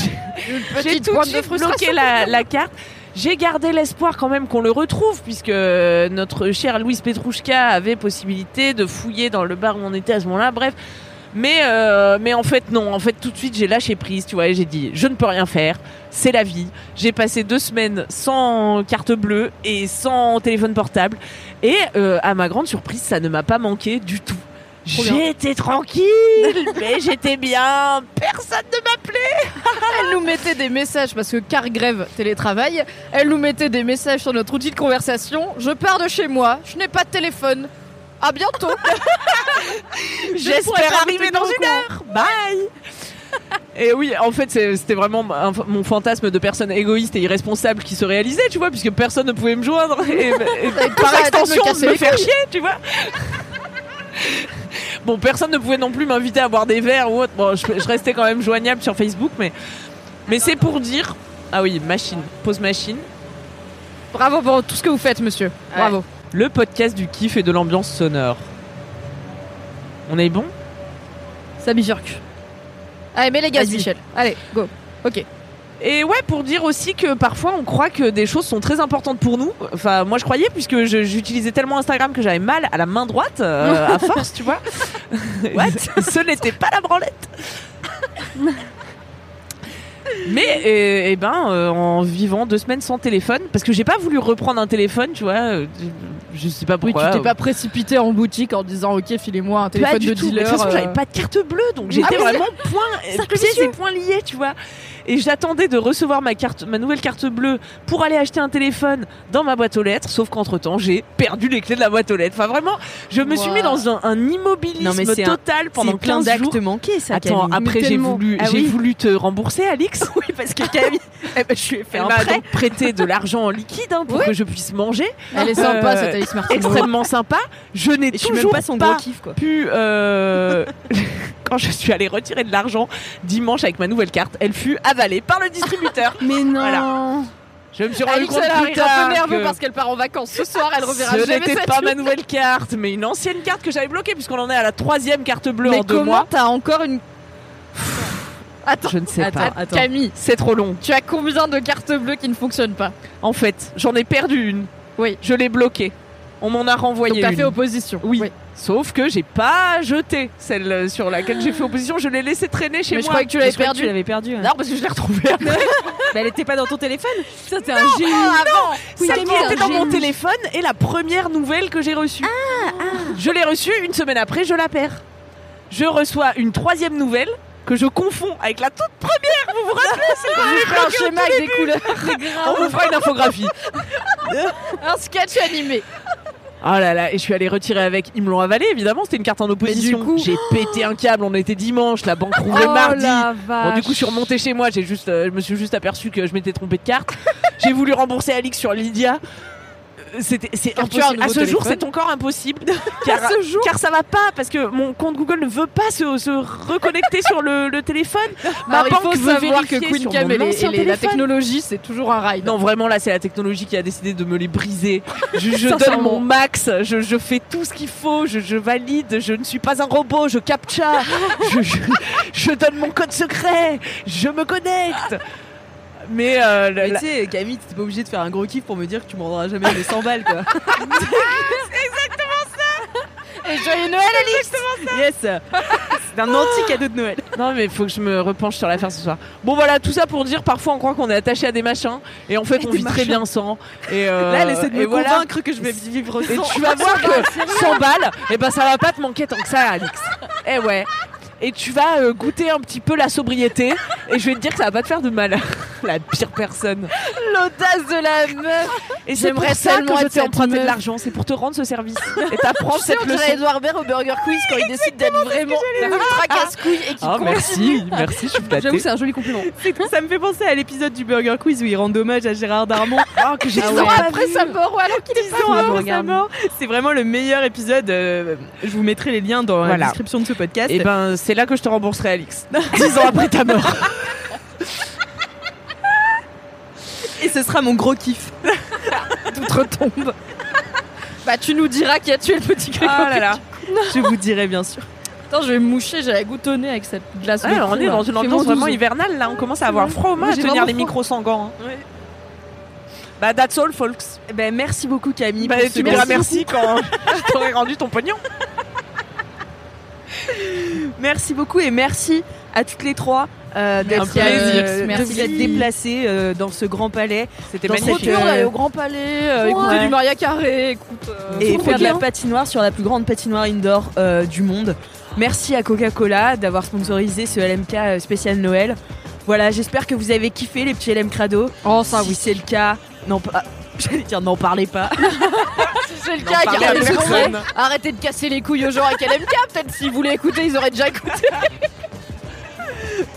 j'ai tout de suite bloqué la, la carte. J'ai gardé l'espoir quand même qu'on le retrouve, puisque notre chère Louise Petrouchka avait possibilité de fouiller dans le bar où on était à ce moment-là. Bref. Mais, euh, mais en fait, non. En fait, tout de suite, j'ai lâché prise, tu vois, et j'ai dit, je ne peux rien faire. C'est la vie. J'ai passé deux semaines sans carte bleue et sans téléphone portable. Et euh, à ma grande surprise, ça ne m'a pas manqué du tout. J'étais tranquille, [laughs] mais j'étais bien. Personne ne m'appelait. [laughs] Elle nous mettait des messages parce que car grève télétravail, elle nous mettait des messages sur notre outil de conversation. Je pars de chez moi, je n'ai pas de téléphone. À bientôt. [laughs] J'espère arriver me dans une heure. Bye. Et oui, en fait, c'était vraiment un- mon fantasme de personne égoïste et irresponsable qui se réalisait, tu vois, puisque personne ne pouvait me joindre et, par me extension me les faire chier, tu vois. Bon, personne ne pouvait non plus m'inviter à boire des verres ou autre. Bon, je, je restais quand même joignable sur Facebook, mais mais c'est pour dire. Ah oui, machine, pause machine. Bravo pour tout ce que vous faites, monsieur. Bravo. Le podcast du kiff et de l'ambiance sonore. On est bon? Ça bifurque. Allez, mets les gaz. Michel. Allez, go. Ok. Et ouais, pour dire aussi que parfois on croit que des choses sont très importantes pour nous. Enfin, moi je croyais puisque j'utilisais tellement Instagram que j'avais mal à la main droite euh, à force, tu vois. [laughs] [laughs] Ce n'était pas la branlette. Mais eh, eh ben, euh, en vivant deux semaines sans téléphone, parce que j'ai pas voulu reprendre un téléphone, tu vois, euh, je, sais pas Oui, pourquoi. tu t'es pas précipité en boutique en disant ok, filez-moi un Pas téléphone du de tout. Mais dealer. De toute façon, j'avais pas de carte bleue, donc j'étais Ah oui, vraiment point, pieds et poings liés, tu vois. Et j'attendais de recevoir ma carte, ma nouvelle carte bleue pour aller acheter un téléphone dans ma boîte aux lettres. Sauf qu'entre temps, j'ai perdu les clés de la boîte aux lettres. Enfin, vraiment, je me suis mis dans un, un immobilisme Non, mais c'est un- total pendant plein 15 jours. d'actes manqués, ça. Attends, Camille. après j'ai voulu, Ah j'ai oui. voulu te rembourser, Alix. [laughs] Oui, parce que Camille, eh ben, je lui ai fait Elle un prêt. prêté de l'argent en liquide hein, pour Oui. que je puisse manger. Elle est sympa Euh, cette Alice Martino. Extrêmement sympa. Je n'ai suis toujours pas son pas gros kiff, quoi. pu euh, [laughs] quand je suis allée retirer de l'argent dimanche avec ma nouvelle carte, elle fut avalée par le distributeur. [laughs] Mais non. Voilà. Je me suis rendu Alix, compte elle plus arrive un tard peu nerveux que parce qu'elle part en vacances ce soir. Elle reverra ce jamais n'était pas ma nouvelle carte, mais une ancienne carte que j'avais bloquée puisqu'on en est à la troisième carte bleue Mais en deux comment mois. t'as encore une Attends, Je ne sais Attends, pas. attends. Camille, C'est trop long. tu as combien de cartes bleues qui ne fonctionnent pas? En fait, j'en ai perdu une. Oui. Je l'ai bloquée. On m'en a renvoyé Donc t'as une. fait opposition. Oui. Sauf que j'ai pas jeté celle sur laquelle j'ai fait opposition. Je l'ai laissée traîner chez Mais je moi. croyais que tu l'avais Je crois que perdu. Tu l'avais hein. Non, parce que je l'ai retrouvée après. [laughs] Mais elle était pas dans ton téléphone. Putain, t'es un génie. Celle qui était dans mon téléphone est la première nouvelle que j'ai reçue. Je l'ai reçue une semaine après, je la perds. Je reçois une troisième nouvelle que je confonds avec la toute première. Vous vous rappelez c'est Je un schéma avec des couleurs. On vous fera une infographie. [laughs] un sketch animé. Oh là là, et je suis allée retirer avec. Ils me l'ont avalé, évidemment, c'était une carte en opposition. coup- J'ai pété un câble, on était dimanche, la banque rouvrait Oh mardi. Bon, du coup, je suis remontée chez moi, j'ai juste, euh, je me suis juste aperçu que je m'étais trompée de carte. [laughs] j'ai voulu rembourser Alix sur Lydia. C'est impossible. À ce jour, c'est encore impossible. [laughs] car, car ça va pas, parce que mon compte Google ne veut pas se, se reconnecter sur le, le téléphone. [laughs] Ma Alors, il banque faut veut savoir que Queen Cam et, les- et les- la technologie, c'est toujours un ride. Non, vraiment, là, c'est la technologie qui a décidé de me les briser. [laughs] Je, je donne mon max, je, je fais tout ce qu'il faut, je, je valide, je ne suis pas un robot, je captcha, je donne mon code secret, je me connecte. Mais, euh, la- Mais la- tu sais, Camille, t'es pas obligé de faire un gros kiff pour me dire que tu me rendras jamais les 100 balles, quoi. [laughs] Et joyeux Noël, Alix yes C'est un anti-cadeau de Noël. non, mais il faut que je me repenche sur l'affaire ce soir. Bon, voilà, tout ça pour dire, parfois on croit qu'on est attaché à des machins, et en fait [laughs] on vit très bien sans. Et euh, Là, elle essaie de et me voilà. convaincre que je vais vivre Et sans. tu vas [laughs] voir que 100 balles, et ben ça va pas te manquer tant que ça, Alix. Eh ouais. Et tu vas euh, goûter un petit peu la sobriété et je vais te dire que ça va pas te faire de mal. [laughs] la pire personne. L'audace de la meuf Et J'aimerais ça que je t'ai emprunté de l'argent, c'est pour te rendre ce service et t'apprendre cette leçon. Edouard Baird au Burger Quiz quand il décide d'être vraiment ultra casse-couille et qu'il Ah continue. merci, [laughs] merci, je suis J'avoue flattée. que c'est un joli compliment. [laughs] Ça me fait penser à l'épisode du Burger Quiz où il rend hommage à Gérard Darmon. Oh, que j'ai après sa mort, ou alors qu'il est pas sa mort. C'est vraiment le meilleur épisode. euh, je vous mettrai les liens dans la description de ce podcast. Et ben c'est là que je te rembourserai Alix. [laughs] Dix ans après ta mort. [laughs] Et ce sera mon gros kiff. [laughs] D'outre-tombe. Bah tu nous diras qui a tué le petit Oh Grégory. là là. Je vous dirai bien sûr. Attends, je vais me moucher, j'ai la goutte au nez avec cette glace. Ah, de on fou, est là. dans une ambiance vraiment 12. hivernale là, on commence à avoir froid au moins Moi, à tenir les micros sans gants. hein. Bah that's all folks. Eh Ben, merci beaucoup Camille. Bah, tu me diras merci. merci quand je t'aurai rendu ton pognon. [laughs] Merci beaucoup et merci à toutes les trois euh, d'être euh, Merci. de vous être déplacées euh, dans ce grand palais C'était magnifique. cette- dur d'aller au Grand Palais, euh, Ouais. écouter du Maria Carré, écoute. euh, et faire de la patinoire sur la plus grande patinoire indoor euh, du monde. Merci à Coca-Cola d'avoir sponsorisé ce LMK euh, spécial Noël. Voilà, j'espère que vous avez kiffé les petits LM Crado. Oh, ça si oui. c'est le cas, non pas. [laughs] J'allais dire n'en parlez pas. [laughs] C'est le cas. Arrêtez de casser les couilles aux gens avec LMK. Peut-être s'ils voulaient écouter, ils auraient déjà écouté. [laughs]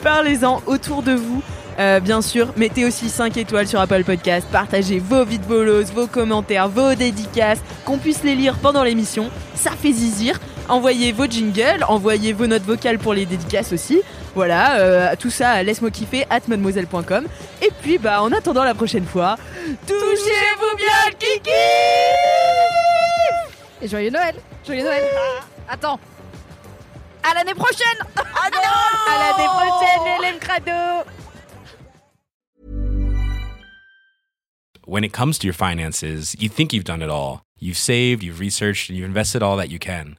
Parlez-en autour de vous. Euh, bien sûr, mettez aussi 5 étoiles sur Apple Podcast, partagez vos vides bolos, vos commentaires, vos dédicaces, qu'on puisse les lire pendant l'émission, ça fait zizir. Envoyez vos jingles, envoyez vos notes vocales pour les dédicaces aussi. Voilà, euh, tout ça à laisse-moi kiffer at mademoiselle.com. Et puis, bah, en attendant la prochaine fois, touchez-vous bien le kiki Et joyeux Noël. Joyeux Noël. Attends. À l'année prochaine. [laughs] À l'année prochaine, Hélène Crado when it comes to your finances, you think you've done it all. You've saved, you've researched, and you've invested all that you can.